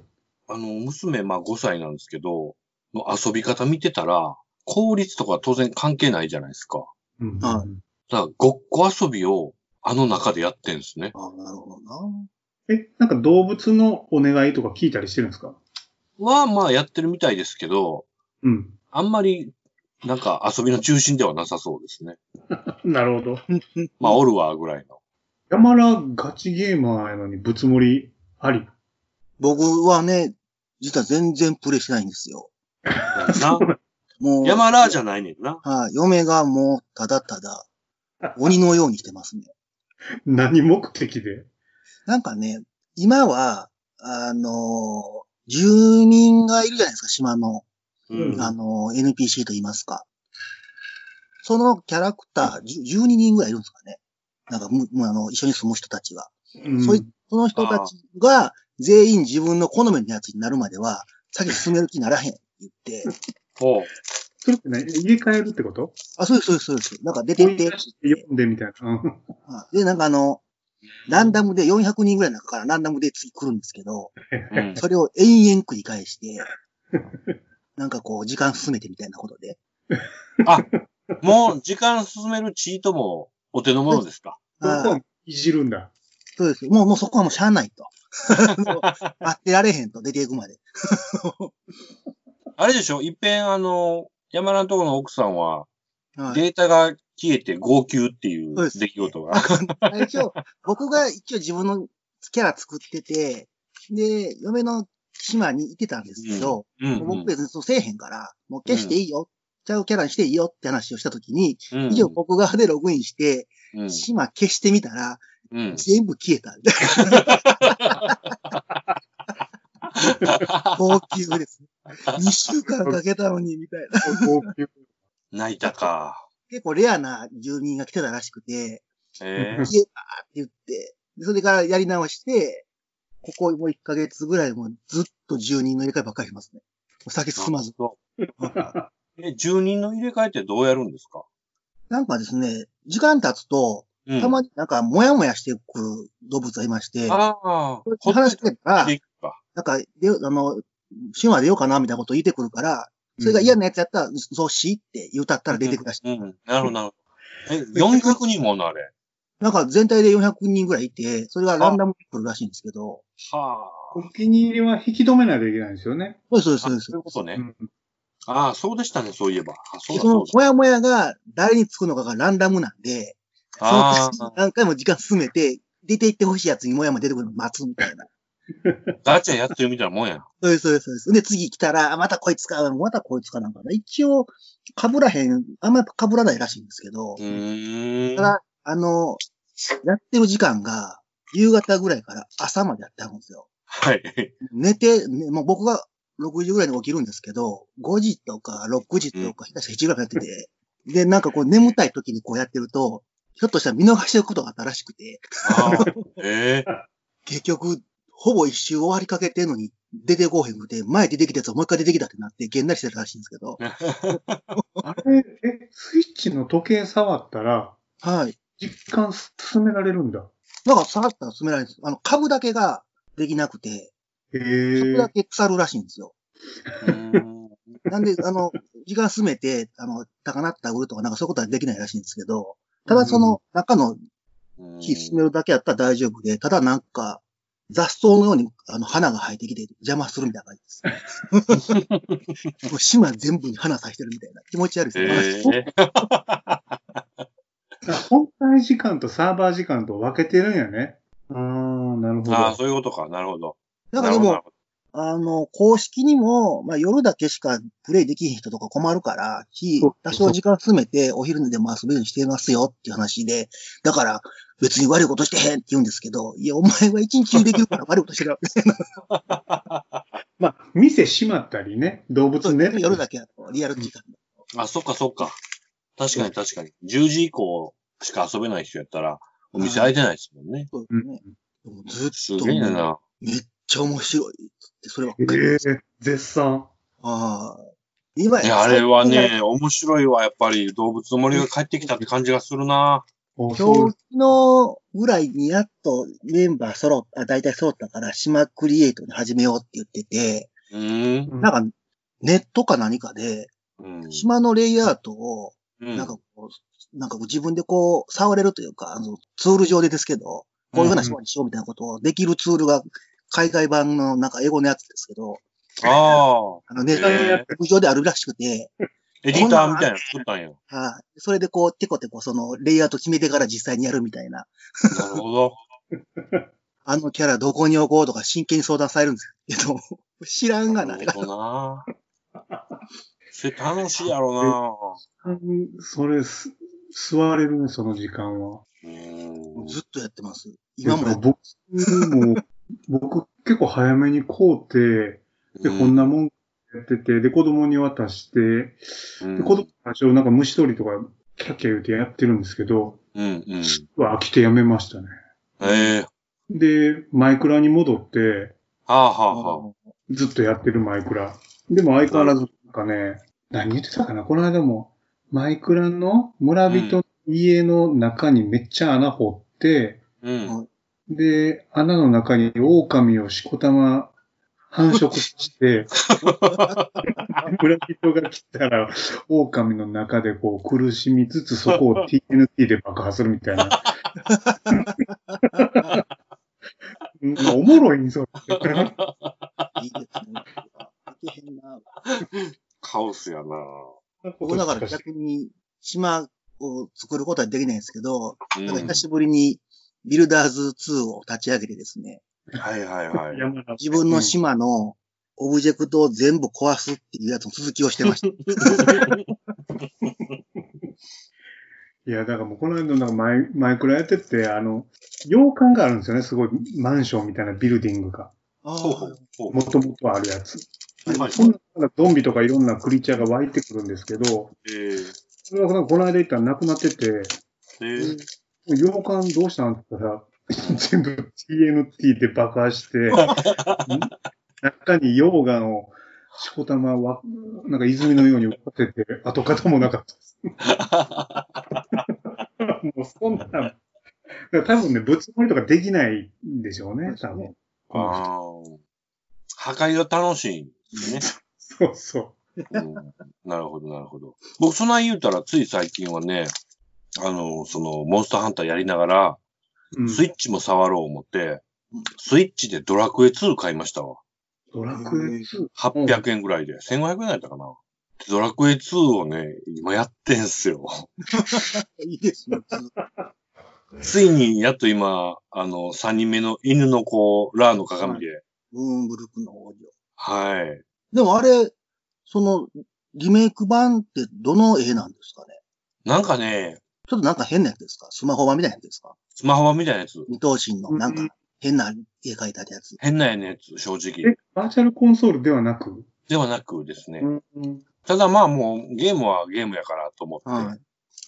Speaker 1: あの、娘、まあ5歳なんですけど、の遊び方見てたら、効率とか当然関係ないじゃないですか。
Speaker 2: うん
Speaker 3: は
Speaker 1: だから、ごっこ遊びをあの中でやってんですね。
Speaker 3: ああ、なるほどな。
Speaker 2: え、なんか動物のお願いとか聞いたりしてるんですか？
Speaker 1: は、まあやってるみたいですけど、
Speaker 2: うん。
Speaker 1: あんまり、なんか遊びの中心ではなさそうですね。
Speaker 2: なるほど。
Speaker 1: まあ、おるわ、ぐらいの。
Speaker 2: 山田ガチゲーマーやのにぶつ盛りあり？
Speaker 3: 僕はね、実は全然プレイしてないんですよ。
Speaker 1: な？
Speaker 3: もう、
Speaker 1: 山ラーじゃないねんな。
Speaker 3: はい、嫁がもう、ただただ、鬼のようにしてますね。
Speaker 2: 何目的で？
Speaker 3: なんかね、今は、あの、住民がいるじゃないですか、島の。
Speaker 1: うん。
Speaker 3: あの、NPC と言いますか。そのキャラクター、じゅ12人ぐらいいるんですかね。なんか、む、むあの、一緒に住む人たちが。
Speaker 2: うん
Speaker 3: そいその人たちが、全員自分の好みのやつになるまでは、先進める気にならへんって言って、
Speaker 1: ほう。
Speaker 2: それってね、入れ替えるってこと？
Speaker 3: あ、そうです、そうです、そうです。なんか出てって、
Speaker 2: 読んでみたいな。う ん
Speaker 3: はいで、なんかあの、ランダムで400人ぐらいの中からランダムで次来るんですけど、
Speaker 1: うん。
Speaker 3: それを延々繰り返して、なんかこう、時間進めてみたいなことで。
Speaker 1: もう、時間進めるチートも、お手の物ですか。
Speaker 2: そこいじるんだ。
Speaker 3: そうです。もう、もうそこはもうしゃあないと。待ってられへんと、出ていくまで。
Speaker 1: あれでしょ一遍、あの、山田のところの奥さんは、
Speaker 3: はい、
Speaker 1: データが消えて号泣っていう出来事が。
Speaker 3: 最初、僕が一応自分のキャラ作ってて、で、嫁の島に行ってたんですけど、
Speaker 1: うん
Speaker 3: もう僕別にそうせえへんから、もう消していいよ。ちゃうキャラにしていいよって話をしたときに、
Speaker 1: うん。
Speaker 3: 一応僕がでログインして、
Speaker 1: うん。
Speaker 3: 島消してみたら、
Speaker 1: うん。
Speaker 3: 全部消えた。高級です。2週間かけたのに、みたいな。
Speaker 2: 高級
Speaker 1: 泣いたか。
Speaker 3: 結構レアな住人が来てたらしくて、
Speaker 1: ええ
Speaker 3: 消えたって言って、でそれからやり直して、ここもう1ヶ月ぐらいもうずっと住人の入れ替えばっかりしますね。お酒進まず。
Speaker 1: え、住人の入れ替えってどうやるんですか？
Speaker 3: なんかですね、時間経つと、
Speaker 1: うん。
Speaker 3: たまになんかもやもやしてくる動物がいまして、
Speaker 1: ああ、
Speaker 3: 話してたら。なんか、で、あの、島出ようかなみたいなこと言ってくるから、それが嫌なやつやったら、そうしって言うたったら出てくるらしい。
Speaker 1: うん。なるほど、なるほど。え、400人ものあれ。
Speaker 3: なんか全体で400人ぐらいいて、それがランダムで来るらしいんですけど、
Speaker 1: はあ。
Speaker 2: お気に入りは引き止めないといけないんですよね。
Speaker 3: そうです、そうです、そうです
Speaker 1: そういうことね。
Speaker 2: うん
Speaker 1: ああ、そうでしたね、そういえば。あ、そう
Speaker 3: でそ。のもやもやが誰につくのかがランダムなんで、その何回も時間進めて、出て行ってほしいやつにもやもや出てくるのを待つみたいな。
Speaker 1: ガチャやってるみたいなもんや。
Speaker 3: そうです、そうです、そうです。で、次来たら、あまたこいつか、またこいつかなんかな。一応、被らへん、あんまり被らないらしいんですけど、
Speaker 1: うーん。
Speaker 3: ただ、あの、やってる時間が、夕方ぐらいから朝までやってあるんですよ。
Speaker 1: はい。
Speaker 3: 寝て、ね、もう僕が6時ぐらいに起きるんですけど、5時とか6時とか、下手したら7時ぐらいやってて、で、なんかこう眠たい時にこうやってると、ひょっとしたら見逃してることがあったらしくて、
Speaker 1: ええ
Speaker 3: 結局、ほぼ一周終わりかけてんのに出てこうへんくて、前出てきたやつがもう一回出てきたってなって、げんなりしてたらしいんですけど、
Speaker 2: あれ、え、スイッチの時計触ったら、
Speaker 3: はい。
Speaker 2: 実感進められるんだ。
Speaker 3: なんか触ったら進められるんです。あの、株だけができなくて、
Speaker 2: へ
Speaker 3: 株だ
Speaker 2: え。
Speaker 3: け腐るらしいんですよ。なんで、あの、時間進めて、あの、高なった売るとかなんかそういうことはできないらしいんですけど、ただその中の火進めるだけやったら大丈夫で、ただなんか、雑草のようにあの花が生えてきて邪魔するみたいな感じです。もう島全部に花咲いてるみたいな気持ち悪いですね。
Speaker 1: ええ
Speaker 2: 時間とサーバー時間と分けてるんやね。ああ、なるほど。
Speaker 1: ああ、そういうことか。なるほど。
Speaker 3: だからでもあの、公式にも、まあ夜だけしかプレイできひん人とか困るから、日多少時間詰めてお昼でも遊べるようにしてますよっていう話で、だから別に悪いことしてへんって言うんですけど、いや、お前は一日中できるから悪いことしてるわけ。
Speaker 2: まあ、店閉まったりね、動物ね。
Speaker 3: 夜だけやと、リアル時間で。
Speaker 1: どあ、そっかそっか。確かに確かに。10時以降しか遊べない人やったら、お店開いてないですもんね。
Speaker 3: そうですね。でもず
Speaker 1: す
Speaker 3: っと、
Speaker 1: げえな。
Speaker 3: めっちゃ面白いって、そればっ
Speaker 2: え
Speaker 3: かり。
Speaker 2: え絶賛。
Speaker 3: ああ。今
Speaker 1: いや、あれは、ね、面白いわ。やっぱり動物の森が帰ってきたって感じがするな。
Speaker 3: 今日のぐらいにやっとメンバー揃った、大体揃ったから、島クリエイトに始めようって言ってて、
Speaker 1: うーん。
Speaker 2: うん
Speaker 3: なんか、ネットか何かで、
Speaker 1: うん。
Speaker 3: 島のレイアウトを、
Speaker 1: うん
Speaker 3: なんかこう、なんかこう自分でこう、触れるというか、あの、ツール上でですけど、こういうふうな島にしようみたいなことをできるツールが、海外版のなんか英語のやつですけど、
Speaker 1: ああ。
Speaker 3: あの、ネッ
Speaker 1: へ
Speaker 3: ト上であるらしくて、
Speaker 1: エディターみたいなの作ったんや。
Speaker 3: はい。それでこう、テコテコその、レイアウト決めてから実際にやるみたいな。
Speaker 1: なるほど。
Speaker 3: あのキャラどこに置こうとか真剣に相談されるんですけど、知らんがな、
Speaker 1: なるほどな。それ楽しいやろ
Speaker 2: うん それす、座れるね、その時間は。
Speaker 1: な。うん。
Speaker 3: ずっとやってます。今もやって
Speaker 2: 僕も、僕結構早めに買うて、で、こんなもんやってて、で、子供に渡して、
Speaker 1: うん
Speaker 2: で、子供たちをなんか虫取りとか、キャッキャ言うてやってるんですけど、
Speaker 1: うんうん。
Speaker 2: うわ飽きてやめましたね。
Speaker 1: ええ
Speaker 2: で、マイクラに戻って、
Speaker 1: はあはあはあ。
Speaker 2: ずっとやってるマイクラ。でも相変わらず、なんかね、何言ってたかなこの間も、マイクラの村人の家の中にめっちゃ穴掘って、
Speaker 1: うん。
Speaker 2: で、穴の中に狼をしこたま繁殖して、村人が来たら、狼の中でこう苦しみつつ、そこを TNT で爆破するみたいな。うんおもろいんそれ。
Speaker 3: いいですね。いけへんな。
Speaker 1: カオスやな。
Speaker 3: 僕だから逆に島を作ることはできないんですけど、
Speaker 1: うん
Speaker 3: なんか久しぶりにビルダーズ2を立ち上げてですね、
Speaker 1: はいはいはい。
Speaker 3: 自分の島のオブジェクトを全部壊すっていうやつの続きをしてました。
Speaker 2: いや、だからもうこの間なんかマイマイクラやってて、あの、洋館があるんですよね。すごいマンションみたいなビルディングが。
Speaker 3: あ
Speaker 1: ほうほうほう
Speaker 2: もともとあるやつ。
Speaker 1: はい。
Speaker 2: そんななんかゾンビとかいろんなクリーチャーが湧いてくるんですけど、
Speaker 1: えー
Speaker 2: それがなんかこの間行ったらなくなってて、
Speaker 1: えー
Speaker 2: 洋館どうしたんって言ったら、全部 TNT で爆破して、中に溶岩をしこたまは、なんか泉のように浮かせて、跡形もなかったです。もうそんな、多分ね、ぶつもりとかできないんでしょうね、多分。
Speaker 1: あー。破壊が楽しいんです
Speaker 2: そうそ
Speaker 1: ね。うんなるほど、なるほど。僕、そんなん言うたら、つい最近はね、あの、その、モンスターハンターやりながら、
Speaker 2: う。うん、
Speaker 1: スイッチも触ろう思って、スイッチでドラクエ2買いましたわ。
Speaker 2: ドラクエ2。
Speaker 1: 800円ぐらいで。1500円やったかな。ドラクエ2をね、今やってんすよ。
Speaker 3: いいですね。
Speaker 1: ついに、やっと今、あの、3人目の犬の子、ラーの鏡で。
Speaker 3: ブーンブルクの王女。
Speaker 1: はい。
Speaker 3: でもあれ、その、リメイク版ってどの絵なんですかね？
Speaker 1: なんかね、
Speaker 3: ちょっとなんか変なやつですか？スマホ版みたいなやつですか？
Speaker 1: スマホ版みたいなやつ。
Speaker 3: 二等身のなんか
Speaker 2: うん
Speaker 3: 変な絵描いたやつ。
Speaker 1: 変なやつ、正直
Speaker 2: え。、バーチャルコンソールではなく？
Speaker 1: ではなくですね。
Speaker 2: ん。
Speaker 1: ただまあもう、ゲームはゲームやからと思って、
Speaker 3: は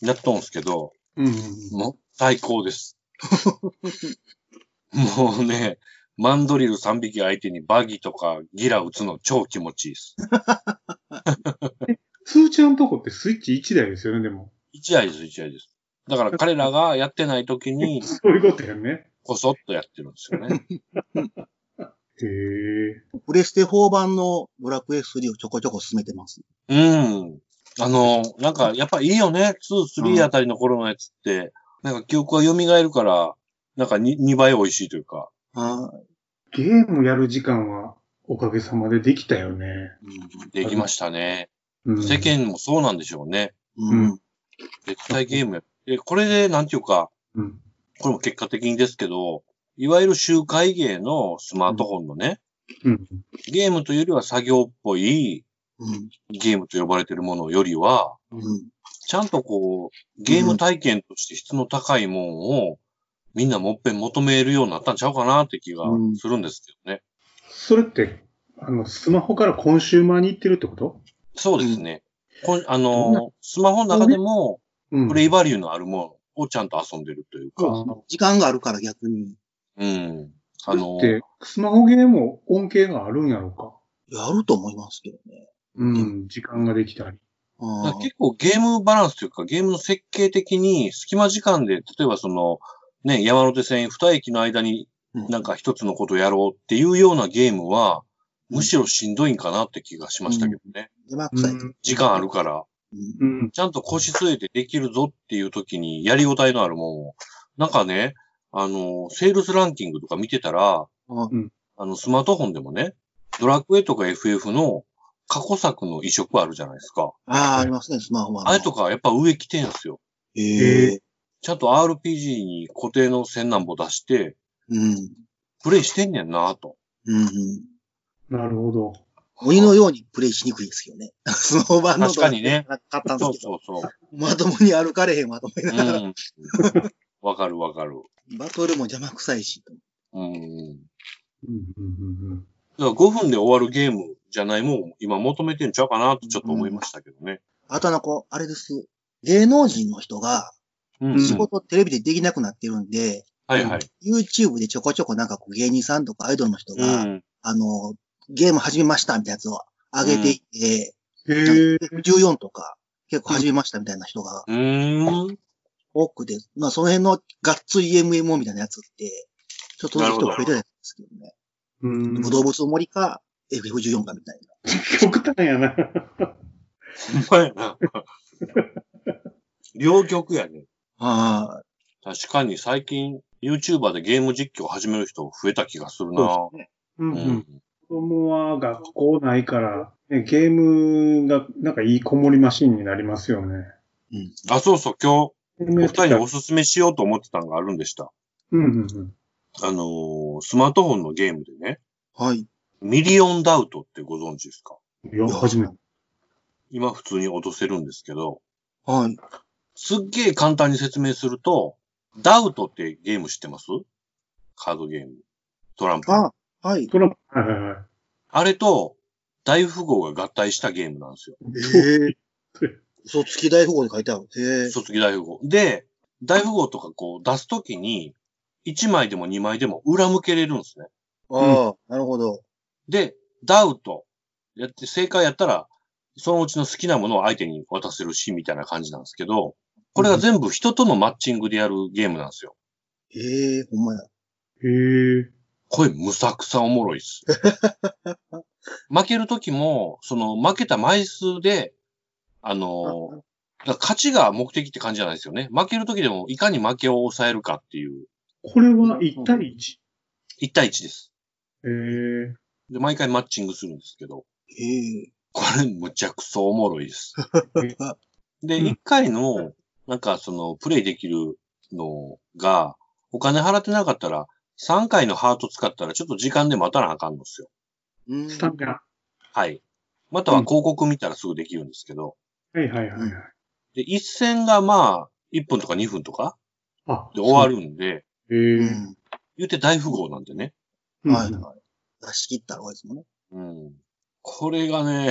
Speaker 3: い。
Speaker 1: やっとんすけど、
Speaker 2: うん。
Speaker 1: もう最高です。もうね、マンドリル3匹相手にバギとかギラ打つの超気持ちいいです。
Speaker 2: スーちゃんのとこってスイッチ1台ですよね、でも。
Speaker 1: 一台です、一台です。だから彼らがやってない時に、
Speaker 2: そういうことやね。
Speaker 1: こそっとやってるんですよね。
Speaker 2: へえ。
Speaker 3: プレステ4版のドラクエ3をちょこちょこ進めてます。
Speaker 1: うん。あの、なんか、やっぱいいよね。2、3あたりの頃のやつって、なんか記憶が蘇るから、なんか 2, 2倍美味しいというか。
Speaker 3: は
Speaker 2: ゲームやる時間はおかげさまでできたよね。
Speaker 3: い。
Speaker 1: できましたね。
Speaker 2: うん、
Speaker 1: 世間もそうなんでしょうね。
Speaker 3: うん。うん。
Speaker 1: 絶対ゲームやっで、これで、なんていうか、
Speaker 2: うん。
Speaker 1: これも結果的にですけど、いわゆる周回芸のスマートフォンのね、
Speaker 2: うん。
Speaker 1: ゲームというよりは作業っぽい
Speaker 3: うん。
Speaker 1: ゲームと呼ばれているものよりは、
Speaker 3: うん。
Speaker 1: ちゃんとこう、ゲーム体験として質の高いもんを、みんなもっぺん求めるようになったんちゃうかなって気がするんですけどね。
Speaker 2: それって、あの、スマホからコンシューマーに行ってるってこと？
Speaker 1: そうですね。こんあの、スマホの中でも、
Speaker 2: うん。
Speaker 1: プレイバリューのあるものをちゃんと遊んでるというか、
Speaker 3: 時間があるから逆に。
Speaker 1: うん。あの、
Speaker 2: スマホゲームも恩恵があるんやろうか。
Speaker 3: やると思いますけどね。
Speaker 2: うん。時間ができたり。
Speaker 1: 結構ゲームバランスというか、ゲームの設計的に隙間時間で、例えばその、ね、山手線二駅の間に
Speaker 3: うん
Speaker 1: なんか一つのことをやろうっていうようなゲームは、むしろしんどいんかなって気がしましたけどね。時間あるから。ちゃんと腰据えてできるぞっていう時にやりごたえのあるもんを、なんかね、あの、セールスランキングとか見てたら、
Speaker 3: うん
Speaker 1: あの、スマートフォンでもね、ドラクエとか FF の過去作の移植あるじゃないですか。
Speaker 3: ああ、ありますね、スマホは。
Speaker 1: あれとかやっぱ上来てんすよ。
Speaker 3: ええ
Speaker 1: ちゃんと RPG に固定の千何本出して、
Speaker 3: うん。
Speaker 1: プレイしてんねんなと。
Speaker 3: うんうん。
Speaker 2: なるほど。
Speaker 3: 鬼のようにプレイしにくいですけどね。スマホ版の
Speaker 1: 確かにね。
Speaker 3: 買ったんで
Speaker 1: そう
Speaker 3: すけど、
Speaker 1: そうそう。
Speaker 3: まともに歩かれへんわと思いながら、
Speaker 1: うん。わかるわかる。
Speaker 3: バトルも邪魔くさいし。
Speaker 1: うん。
Speaker 2: うん。うん。うん。
Speaker 1: だから5分で終わるゲームじゃないもん、今求めてんちゃうかなとちょっと思いましたけどね。
Speaker 3: あとあの子、あれです。芸能人の人が
Speaker 1: うん
Speaker 3: 仕事テレビでできなくなってるんで、
Speaker 1: はいはい。
Speaker 3: YouTube でちょこちょこなんかこう芸人さんとかアイドルの人
Speaker 1: う
Speaker 3: が、
Speaker 1: ん。
Speaker 3: あの、ゲーム始めましたみたいなやつを上げていって、
Speaker 2: へえ。
Speaker 3: 14とか結構始めましたみたいな人が
Speaker 1: うーん。
Speaker 3: 多くて、まあその辺のがっつり MMO みたいなやつって、ちょっとずつ人が増えてたんですけどね。
Speaker 2: うん。
Speaker 3: 動物の森か FF14 かみたいな。
Speaker 2: 極端やな。
Speaker 1: ほんまやな。両極やね。
Speaker 3: あ
Speaker 1: 確かに最近 YouTuber でゲーム実況を始める人増えた気がするな。
Speaker 3: そうですね。
Speaker 2: う
Speaker 1: うんん。
Speaker 2: 子供は学校ないから、ね、ゲームがなんかいい子守マシンになりますよね。
Speaker 1: あ、そうそう、今日、
Speaker 2: お
Speaker 1: お二人におすすめしようと思ってたのがあるんでした。
Speaker 2: うんうんうん。
Speaker 1: あのースマートフォンのゲームでね、
Speaker 3: はい。
Speaker 1: ミリオンダウトってご存知ですか？
Speaker 2: いや、初めて。
Speaker 1: 今普通に落とせるんですけど、
Speaker 3: はい。
Speaker 1: すっげえ簡単に説明すると、ダウトってゲーム知ってます？カードゲーム。トランプ。
Speaker 3: あ、はい。
Speaker 2: トランプ、はいはいはい。
Speaker 1: あれと大富豪が合体したゲームなんですよ。
Speaker 3: へえ。嘘つき大富豪で書いてある。へえ。
Speaker 1: 卒業大富豪。で、大富豪とかこう出すときに、1枚でも2枚でも裏向けれるんですね。
Speaker 3: ああ、なるほど。
Speaker 1: で、ダウト。やって正解やったら、そのうちの好きなものを相手に渡せるし、みたいな感じなんですけど、これが全部人とのマッチングでやるゲームなんですよ。
Speaker 3: へえ、ほんまや。
Speaker 2: へえ。
Speaker 1: これむさくさおもろいっす。負けるときも、その負けた枚数で、あの、勝ちが目的って感じじゃないですよね。負けるときでもいかに負けを抑えるかっていう、
Speaker 2: これは1対 1?
Speaker 1: 1対1です。
Speaker 2: へえ。
Speaker 1: で、毎回マッチングするんですけど、
Speaker 3: へえ。
Speaker 1: これむちゃくそおもろいです。で、
Speaker 2: うん
Speaker 1: 1回の、なんかその、プレイできるのが、お金払ってなかったら、3回のハート使ったらちょっと時間で待たなあかんのですよ。
Speaker 3: うん。
Speaker 2: スタミナ。
Speaker 1: はい。または広告見たらすぐできるんですけど、
Speaker 2: はいはいはいはい。
Speaker 1: で、一戦がまあ、1分とか2分とか
Speaker 2: あ、
Speaker 1: で終わるんで、
Speaker 2: へえ。
Speaker 3: うん。
Speaker 1: 言うて大富豪なんでね。
Speaker 3: はいはい。出し切ったら多いですもんね。
Speaker 1: うん。これがね、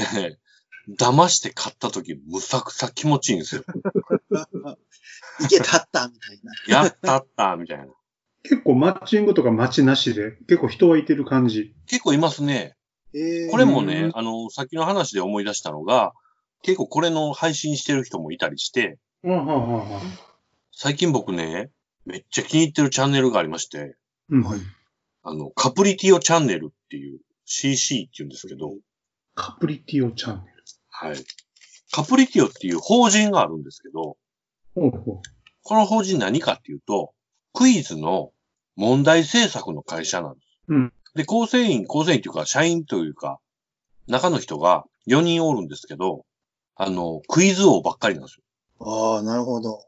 Speaker 1: 騙して買った時むさくさ気持ちいいんですよ。
Speaker 3: いけたったみたいな。
Speaker 1: やったった、みたいな。
Speaker 2: 結構マッチングとか待ちなしで、結構人はいてる感じ。
Speaker 1: 結構いますね。
Speaker 3: へえ。
Speaker 1: これもね
Speaker 2: うん、
Speaker 1: あの、さっきの話で思い出したのが、結構これの配信してる人もいたりして、
Speaker 2: あはあはあはあ。
Speaker 1: 最近僕ね、めっちゃ気に入ってるチャンネルがありまして、
Speaker 2: うん。
Speaker 3: はい
Speaker 1: あの、カプリティオチャンネルっていう CC って言うんですけど、
Speaker 2: カプリティオチャンネル。
Speaker 1: はい。カプリティオっていう法人があるんですけど、
Speaker 2: ほうほ
Speaker 1: この法人何かっていうと、クイズの問題制作の会社なんです。
Speaker 2: うん
Speaker 1: で、構成員、構成員っていうか、社員というか、中の人が4人おるんですけど、あの、クイズ王ばっかりなんですよ。
Speaker 3: ああ、なるほど。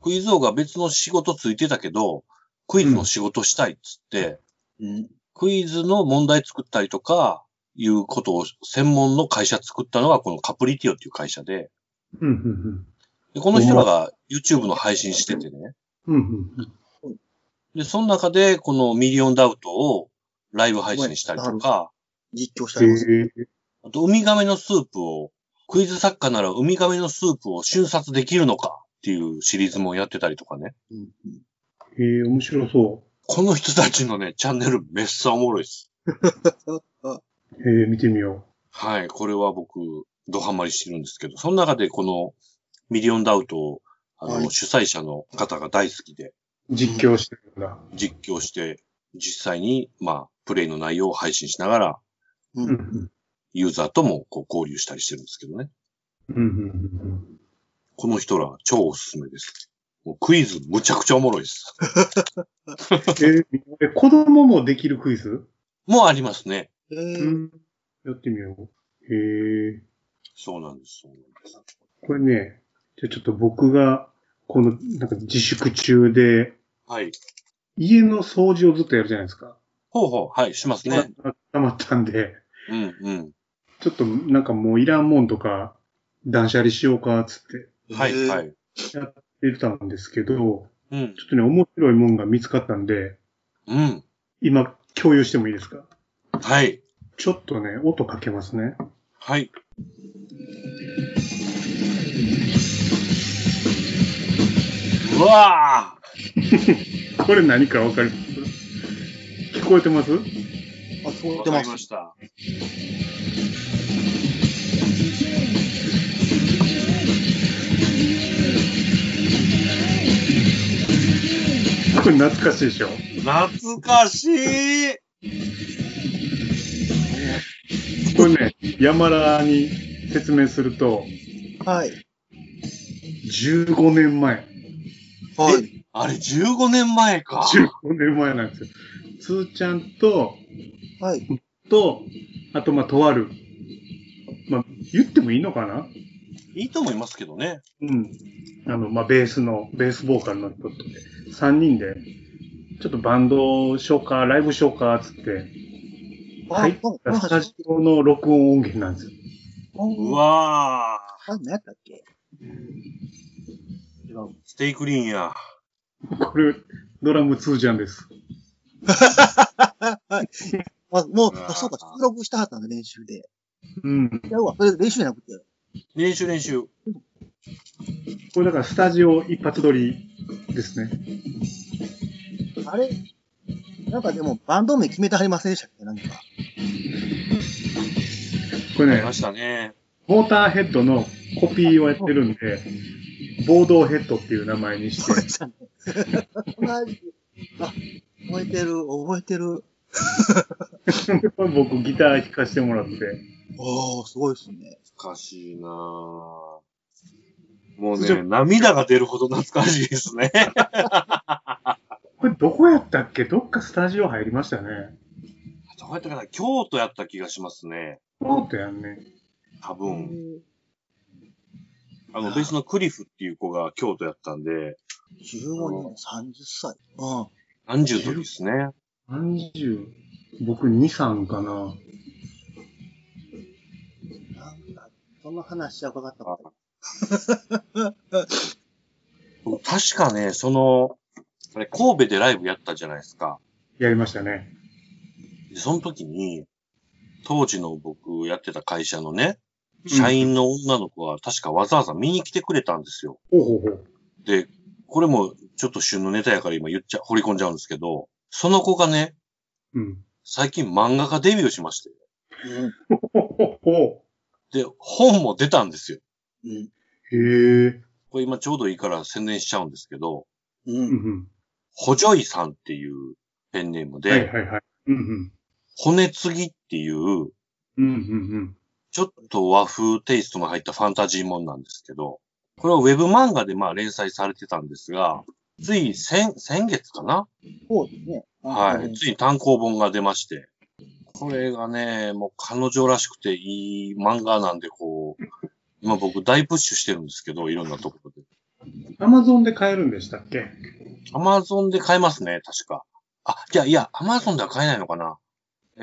Speaker 1: クイズ王が別の仕事ついてたけど、クイズの仕事したいっつって、
Speaker 3: うん。
Speaker 1: クイズの問題作ったりとか、いうことを専門の会社作ったのがこのカプリティオっていう会社で、
Speaker 2: うん、うん、
Speaker 1: でこの人らが YouTube の配信しててね。
Speaker 2: うん。うん、うん。
Speaker 1: で、その中でこのミリオンダウトをライブ配信したりとか、
Speaker 3: 実況したります。
Speaker 2: へえ。
Speaker 1: あとウミガメのスープを、クイズ作家ならウミガメのスープを瞬殺できるのかっていうシリーズもやってたりとかね。
Speaker 3: うんうん
Speaker 2: へえ、面白そ
Speaker 1: この人たちのね、チャンネルめっさおもろいです。
Speaker 2: え、見てみよ
Speaker 1: はい、これは僕、ドハマりしてるんですけど、その中でこのミリオンダウトを、あの、
Speaker 3: はい
Speaker 1: 主催者の方が大好きで、
Speaker 2: う。実況してるんだ。
Speaker 1: 実況して、実際に、まあ、プレイの内容を配信しながら、
Speaker 3: う。
Speaker 2: うんん、
Speaker 1: ユーザーともこう交流したりしてるんですけどね。
Speaker 2: うん。うん、うん。
Speaker 1: この人ら超おすすめです。もうクイズむちゃくちゃおもろいです。
Speaker 2: え、え子供もできるクイズ？
Speaker 1: もうありますね。
Speaker 3: え
Speaker 2: う
Speaker 3: ー、
Speaker 2: ん。やってみよう。へえ。
Speaker 1: そうなんです。そうなんです。
Speaker 2: これね、じゃあちょっと僕が、この、なんか自粛中で、
Speaker 1: はい。
Speaker 2: 家の掃除をずっとやるじゃないですか。
Speaker 1: ほうほう、はい、しますね。
Speaker 2: たまったんで、
Speaker 1: うん、うん。
Speaker 2: ちょっとなんかもういらんもんとか、断捨離しようか、つって
Speaker 1: はい、
Speaker 3: えー
Speaker 1: はい。
Speaker 2: やってたんですけど、
Speaker 1: うん、
Speaker 2: ちょっとね、面白いもんが見つかったんで、
Speaker 1: うん。
Speaker 2: 今、共有してもいいですか？
Speaker 1: はい、
Speaker 2: ちょっとね、音かけますね。
Speaker 1: はい。うわ
Speaker 2: これ何かわかります聞こえてます？
Speaker 3: あ、そう
Speaker 1: ーわ
Speaker 3: 言ってま
Speaker 1: した。
Speaker 2: これ懐かしいでしょ？
Speaker 1: 懐かしい
Speaker 2: これね、山田に説明すると、
Speaker 3: はい。
Speaker 2: 15年前。
Speaker 3: はい。
Speaker 1: あれ、15年前か。
Speaker 2: 15年前なんですよ。つーちゃんと、
Speaker 3: はい。
Speaker 2: と、あと、まあ、とある。まあ、言ってもいいのかな？い
Speaker 1: いと思いますけどね。
Speaker 2: うん。あの、まあ、ベースの、ベースボーカルの人とで、3人で、ちょっとバンドしようか、ライブしようか、つって、
Speaker 3: あ、
Speaker 2: 入っ
Speaker 3: こ
Speaker 2: た
Speaker 3: の
Speaker 2: スタジオの録音音源なんですよ。
Speaker 1: うわー。
Speaker 3: あ、何やったっけ？違う。
Speaker 1: ステイクリーンや。
Speaker 2: これ、ドラム2ちゃんです。
Speaker 3: はい。あ、もう、あ、そうか、出力したはったんだ、練習で。
Speaker 2: うん。
Speaker 3: いや、うわ、それ練習じゃなくて。
Speaker 1: 練習練習。
Speaker 2: これだからスタジオ一発撮りですね。
Speaker 3: あれ？なんかでも、バンド名決めてはりませんでしたっけ？なんか。
Speaker 2: これね
Speaker 1: ありま、したね。
Speaker 2: モーターヘッドのコピーをやってるんで、ボードヘッドっていう名前にして、
Speaker 3: したね。同じ。あ、覚えてる、覚えてる。
Speaker 2: 僕ギター弾かせてもらって、
Speaker 3: おー、すごいですね。
Speaker 1: 懐かしいなぁ。もうね、涙が出るほど懐かしいですね。
Speaker 2: これどこやったっけ？どっかスタジオ入りましたね。
Speaker 1: どうやったかな？京都やった気がしますね。
Speaker 2: そうだよね。
Speaker 1: 多分。あの、ベースのクリフっていう子が京都やったんで、
Speaker 3: 15年、30歳。うん。
Speaker 1: 何十の時ですね。
Speaker 2: 30、僕2、3かな。
Speaker 3: なんか、その話は伺った
Speaker 1: 確かね、その、あれ、神戸でライブやったじゃないですか。
Speaker 2: やりましたね。
Speaker 1: で、その時に、当時の僕やってた会社のね、社員の女の子は確かわざわざ見に来てくれたんですよ。
Speaker 2: ほうほうほう。
Speaker 1: で、これもちょっと旬のネタやから今言っちゃ、掘り込んじゃうんですけど、その子がね、
Speaker 2: うん。
Speaker 1: 最近漫画家デビューしまして、で、本も出たんですよ。
Speaker 3: うん。
Speaker 2: へえ。
Speaker 1: これ今ちょうどいいから宣伝しちゃうんですけど、
Speaker 3: う。
Speaker 2: うんん
Speaker 1: ほじょいさんっていうペンネーム
Speaker 2: うん。
Speaker 1: で、
Speaker 2: はいはいはい。うんうん。
Speaker 1: 骨継ぎっていう、
Speaker 2: うんうん
Speaker 1: ちょっと和風テイストの入ったファンタジーもんなんですけど、これはウェブ漫画でまあ連載されてたんですが、つい先、先月かな？
Speaker 3: そうですね。
Speaker 1: はい。ついに単行本が出まして。これがね、もう彼女らしくていい漫画なんで、こう、今僕大プッシュしてるんですけど、いろんなところで。
Speaker 2: アマゾンで買えるんでしたっけ？
Speaker 1: アマゾンで買えますね、確か。あ、じゃあ、いや、アマゾンでは買えないのかな。え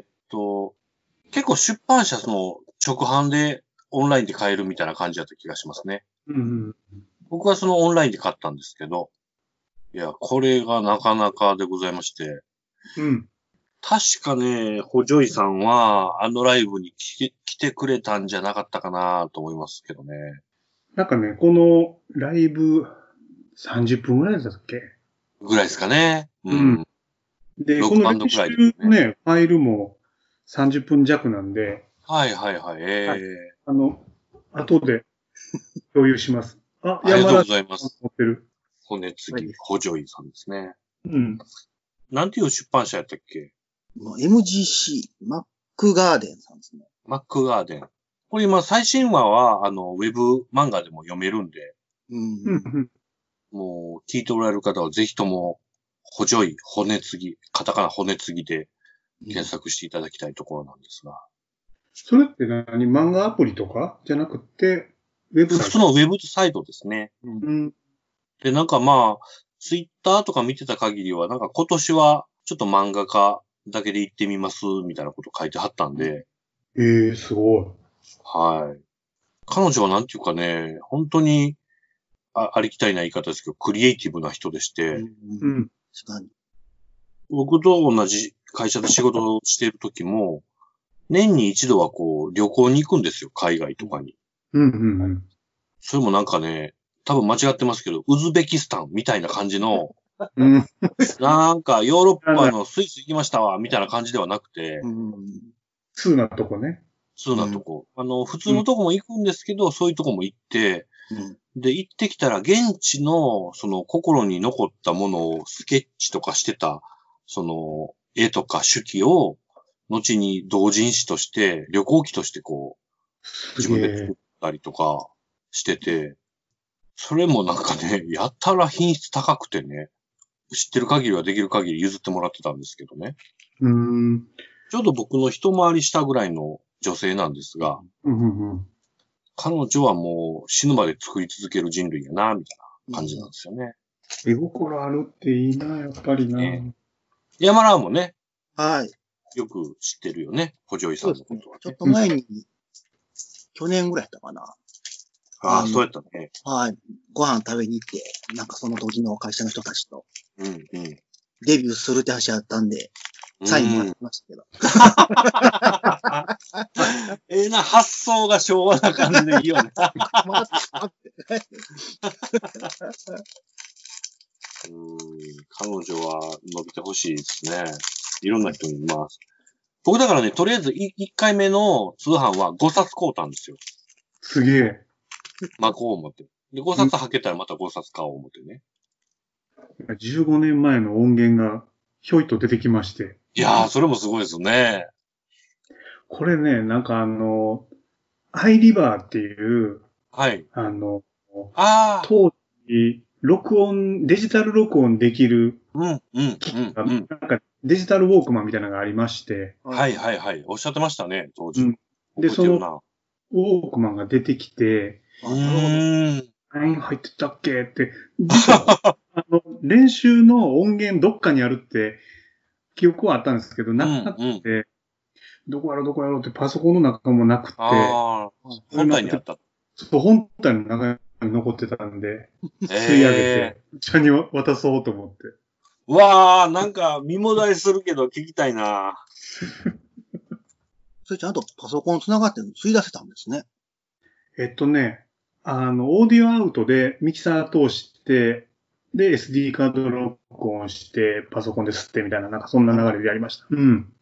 Speaker 1: ー、っと、結構出版社の直販でオンラインで買えるみたいな感じだった気がしますね。
Speaker 2: うんうん。
Speaker 1: 僕はそのオンラインで買ったんですけど、いや、これがなかなかでございまして、
Speaker 2: うん。
Speaker 1: 確かね、ホジョイさんはあのライブに来てくれたんじゃなかったかなと思いますけどね。
Speaker 2: なんかね、このライブ30分ぐらいだったっけ？
Speaker 1: ぐらいですかね。うん。
Speaker 2: うんで、
Speaker 1: 6
Speaker 2: この練
Speaker 1: くらいです
Speaker 2: 習のね、ファイルも30分弱なんで、
Speaker 1: はいはいはい。ええ
Speaker 2: はいあの、後で共有します。あ、
Speaker 1: ありがとうご
Speaker 2: 山田
Speaker 1: ざいます。
Speaker 2: 持ってる。
Speaker 1: 骨継ぎ、ホジョイさんですね。
Speaker 2: うん。
Speaker 1: なんていう出版社やったっけ？
Speaker 3: もう MGC、マックガーデンさんですね。
Speaker 1: マックガーデン。これ今最新話は、あの、ウェブ漫画でも読めるんで、
Speaker 3: うん。
Speaker 1: もう聞いておられる方はぜひとも、ホジョイ、骨継ぎ、カタカナ骨継ぎで検索していただきたいところなんですが。
Speaker 2: それって何？漫画アプリとかじゃなくて、ウェブ
Speaker 1: 普通のウェブサイトですね。
Speaker 2: うん。
Speaker 1: で、なんかまあ、ツイッターとか見てた限りは、なんか今年はちょっと漫画家だけで行ってみます、みたいなこと書いてはったんで、
Speaker 2: ええー、すごい。
Speaker 1: はい。彼女はなんていうかね、本当に、あありきたりな言い方ですけど、クリエイティブな人でして、
Speaker 3: う。
Speaker 2: うんん。
Speaker 3: 確かに。
Speaker 1: 僕と同じ会社で仕事をしている時も、年に一度はこう、旅行に行くんですよ、海外とかに。
Speaker 2: うんうんうん。
Speaker 1: それもなんかね、多分間違ってますけど、ウズベキスタンみたいな感じの、
Speaker 2: うん。
Speaker 1: なんかヨーロッパのスイス行きましたわ、みたいな感じではなくて、
Speaker 3: うん。
Speaker 2: 通なとこね。
Speaker 1: 普通なとこ。あの、普通のとこも行くんですけど、そういうとこも行って、
Speaker 3: うん。
Speaker 1: で、行ってきたら、現地の、その、心に残ったものをスケッチとかしてた、その、絵とか手記を、後に同人誌として、旅行記としてこう、自分で作ったりとかしてて、それもなんかね、やたら品質高くてね、知ってる限りはできる限り譲ってもらってたんですけどね。
Speaker 2: うーん。
Speaker 1: ちょうど僕の一回り下ぐらいの女性なんですが、
Speaker 2: うんうんうん。
Speaker 1: 彼女はもう死ぬまで作り続ける人類やな、みたいな感じなんですよね。
Speaker 2: 絵心あるっていいな、やっぱりな。
Speaker 1: ね山田もね、
Speaker 3: はい。
Speaker 1: よく知ってるよね。補助医さんのことは、ね。
Speaker 3: ちょっと前に、去年ぐらいやったかな。
Speaker 1: ああ、
Speaker 3: うん
Speaker 1: そうやったね。
Speaker 3: はい。ご飯食べに行って、なんかその時の会社の人たちと
Speaker 1: うん、うん。
Speaker 3: デビューするって話あったんで、サインもらってましたけど。
Speaker 1: ええな、発想が昭和な感じでいいよね。
Speaker 3: ま
Speaker 1: うん彼女は伸びてほしいですね。いろんな人にいます。僕だからね、とりあえず1回目の通販は5冊買うたんですよ。
Speaker 2: すげえ。
Speaker 1: まあ、こう思って。で、5冊履けたらまた5冊買おう思ってね。
Speaker 2: 15年前の音源がひょいと出てきまして。
Speaker 1: いやー、それもすごいですね。
Speaker 2: これね、なんかあの、アイリバーっていう、
Speaker 1: はい。
Speaker 2: あの、
Speaker 1: ああ。
Speaker 2: 当時、録音、デジタル録音できる、
Speaker 1: うん、うん、うん、うん。
Speaker 2: なんかデジタルウォークマンみたいなのがありまして、
Speaker 1: はい、はい、はい。おっしゃってましたね、当時。
Speaker 2: うんで
Speaker 1: 覚えてるな。
Speaker 2: ウォークマンが出てきて、
Speaker 1: うん。
Speaker 2: 何入ってたっけって、あの練習の音源どっかにあるって、記憶はあったんですけど、なく
Speaker 1: うんうん
Speaker 2: て、どこやろうどこやろうってパソコンの中もなくて、
Speaker 1: 本体にあった。
Speaker 2: そう本体の中に残ってたんで、吸い上げ
Speaker 1: え
Speaker 2: て、一緒に渡そうと思って。
Speaker 1: ー。わあ、なんか、身もだえするけど聞きたいな。
Speaker 3: それちゃんとパソコン繋がって吸い出せたんですね。
Speaker 2: えっとね、あの、オーディオアウトでミキサー通して、で、SD カード録音して、パソコンで吸ってみたいな、なんかそんな流れでやりました。うん。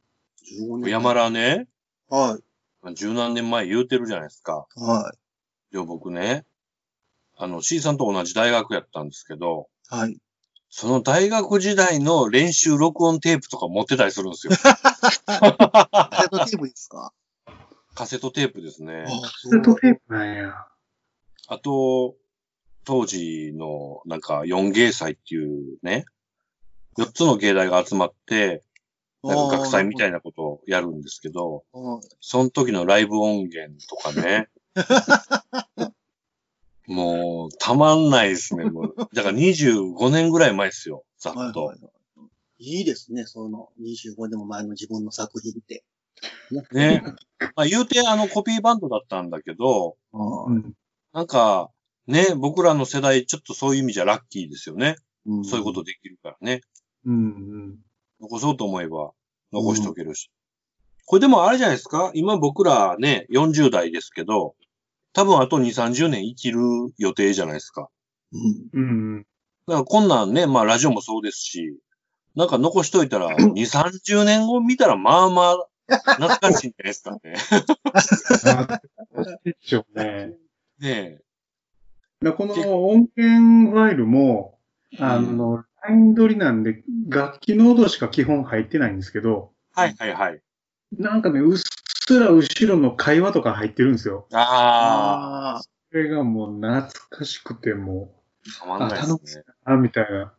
Speaker 3: 15年。
Speaker 1: 山田ね、
Speaker 3: はい。
Speaker 1: 十何年前言うてるじゃないですか。
Speaker 3: は
Speaker 1: でも僕ね、あの、C さんと同じ大学やったんですけど、
Speaker 3: い。はい。
Speaker 1: その大学時代の練習録音テープとか持ってたりするんですよ。
Speaker 3: カセットテープですか？
Speaker 1: カセットテープですね。
Speaker 3: あ
Speaker 2: カセットテープなんや。
Speaker 1: あと、当時のなんか4芸祭っていうね、4つの芸大が集まって、なんか学祭みた
Speaker 3: い
Speaker 1: いなことをやるんですけど、
Speaker 3: な。
Speaker 1: その時のライブ音源とかね、もう、たまんないですね。もうだから25年ぐらい前ですよ、ざっと。
Speaker 3: はいはいはい。いいですね、その25年も前の自分の作品って。
Speaker 1: ね。まあ言うてあのコピーバンドだったんだけど、
Speaker 2: うん。
Speaker 1: なんか、ね、僕らの世代、ちょっとそういう意味じゃラッキーですよね。
Speaker 3: うん
Speaker 1: そういうことできるからね。
Speaker 2: うん。うん。
Speaker 1: 残そうと思えば、残しとけるし。これでもあれじゃないですか？今僕らね、40代ですけど、多分あと2、30年生きる予定じゃないですか。
Speaker 3: うん。
Speaker 2: うん。
Speaker 1: だからこんなんね、まあラジオもそうですし、なんか残しといたら、2、30年後見たらまあまあ、懐かしいんじゃないですかね。
Speaker 2: でしょうね。
Speaker 1: ね
Speaker 2: でこの音源ファイルも、あの、ライン取りなんで、楽器の音しか基本入ってないんですけど、
Speaker 1: はいはいはい。
Speaker 2: なんかね、うっすら後ろの会話とか入ってるんですよ。
Speaker 1: あ
Speaker 3: ああ。
Speaker 2: それがもう懐かしくても
Speaker 1: あ、たまんないですね。
Speaker 2: う、あ、みたいな。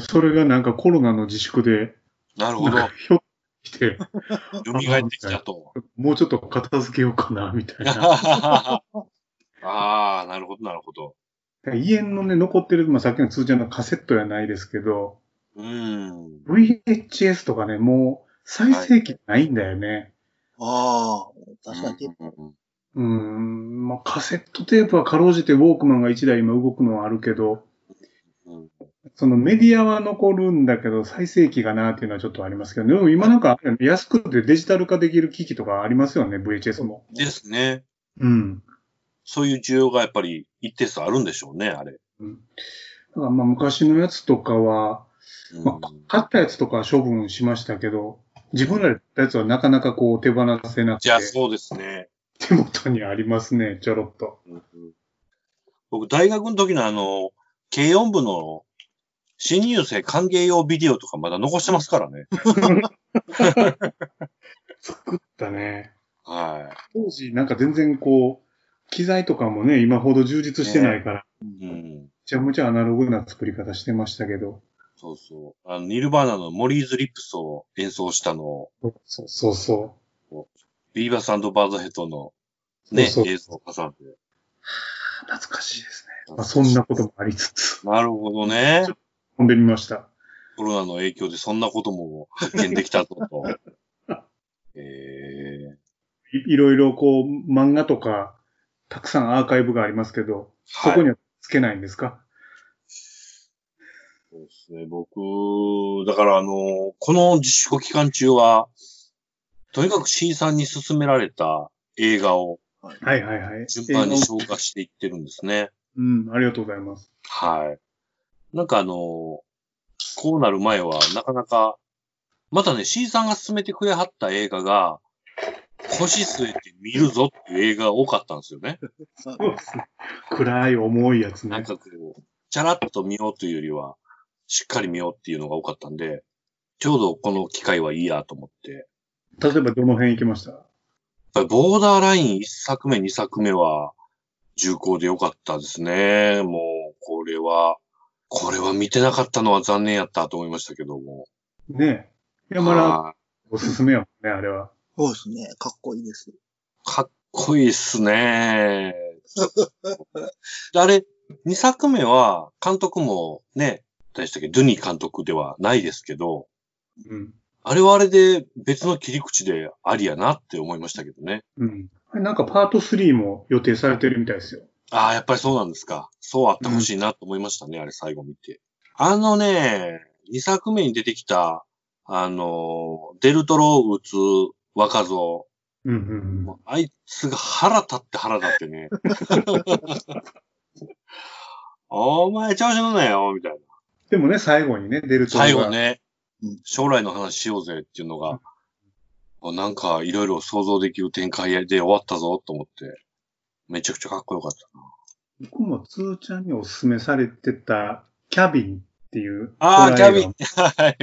Speaker 2: それがなんかコロナの自粛で、
Speaker 1: なるほど。
Speaker 2: ひょっと来て、
Speaker 1: 蘇ってきたと。
Speaker 2: もうちょっと片付けようかな、みたいな。
Speaker 1: ああ、なるほどなるほど。
Speaker 2: 家のね、残ってる、まあ、さっきの通常のカセットやないですけど、
Speaker 1: うん。
Speaker 2: VHS とかね、もう再生機ないんだよね。
Speaker 3: ああ。確かに。
Speaker 1: うん
Speaker 2: うーん、まあ、カセットテープはかろうじてウォークマンが1台今動くのはあるけど、
Speaker 1: うん
Speaker 2: そのメディアは残るんだけど、再生機がなっていうのはちょっとありますけど、でも今なんか安くてデジタル化できる機器とかありますよね、VHS も。
Speaker 1: ですね。
Speaker 2: うん。
Speaker 1: そういう需要がやっぱり一定数あるんでしょうね、あれ。
Speaker 2: うん、だからまあ昔のやつとかは、
Speaker 1: うん
Speaker 2: まあ、買ったやつとかは処分しましたけど、自分らで買ったやつはなかなかこう手放せなくて
Speaker 1: じゃあ、そうですね。
Speaker 2: 手元にありますね、ちょろっと。
Speaker 1: うん僕、大学の時のあの、軽音部の新入生歓迎用ビデオとかまだ残してますからね。
Speaker 2: 作ったね。
Speaker 1: は
Speaker 2: 当時なんか全然こう、機材とかもね、今ほど充実してないから、
Speaker 1: い。うん。
Speaker 2: めちゃめちゃアナログな作り方してましたけど。
Speaker 1: そうそう。あの、 Nirvana の Molly's Lips を演奏したのを、
Speaker 2: そうそうそ
Speaker 1: ビーバスバットヘッドのね、
Speaker 2: そうそう
Speaker 1: 映像を挟んで。
Speaker 2: う。懐かしいですね。まあ、そんなこともありつつ、
Speaker 1: なるほどね。
Speaker 2: 飛んでみました。
Speaker 1: コロナの影響でそんなことも発見できたぞと。え
Speaker 2: いいろいろこう、漫画とか、たくさんアーカイブがありますけど、
Speaker 1: ー、はい。
Speaker 2: そこにはつけないんですか、
Speaker 1: そうですね。僕、だからあの、この自粛期間中は、とにかく C さんに勧められた映画を
Speaker 2: はいはいはい。
Speaker 1: 順番に
Speaker 2: えー
Speaker 1: 消化していってるんですね。
Speaker 2: うん、ありがとうございます。
Speaker 1: はい。なんかあの、こうなる前はなかなか、またね、C さんが勧めてくれはった映画が、腰据えて見るぞっていう映画が多かったんですよね。
Speaker 2: 暗い重いやつね。
Speaker 1: なんかこう、チャラッと見ようというよりは、しっかり見ようっていうのが多かったんで、ちょうどこの機会はいいやと思って。
Speaker 2: 例えばどの辺行きました？
Speaker 1: やっぱりボーダーライン1作目、2作目は重厚で良かったですね。もう、これは、これは見てなかったのは残念やったと思いましたけども。
Speaker 2: ねえ。山田
Speaker 1: はい
Speaker 2: おすすめやもんね、あれは。
Speaker 3: そうですね。かっこいいです。
Speaker 1: かっこいいっすね。あれ、2作目は監督もね、誰でしたっけ、ドゥニー監督ではないですけど、
Speaker 2: うん。
Speaker 1: あれはあれで別の切り口でありやなって思いましたけどね。
Speaker 2: うん。なんかパート3も予定されてるみたいですよ。
Speaker 1: ああ、やっぱりそうなんですか。そうあってほしいなと思いましたね、あれ最後見て。あのね、2作目に出てきた、あの、デルトロを撃つ若造。
Speaker 2: うんうんうん。
Speaker 1: もうあいつが腹立って腹立ってね。お前調子乗んなよ、みたいな。
Speaker 2: でもね、最後にね、出ると。
Speaker 1: 最後。ね
Speaker 3: うん、
Speaker 1: 将来の話しようぜっていうのが、なんかいろいろ想像できる展開で終わったぞと思って、めちゃくちゃかっこよかったな。
Speaker 2: 僕もつーちゃんにお勧めされてた、キャビンっていう。
Speaker 1: ああ、キャビ
Speaker 2: ン
Speaker 1: ン。はい。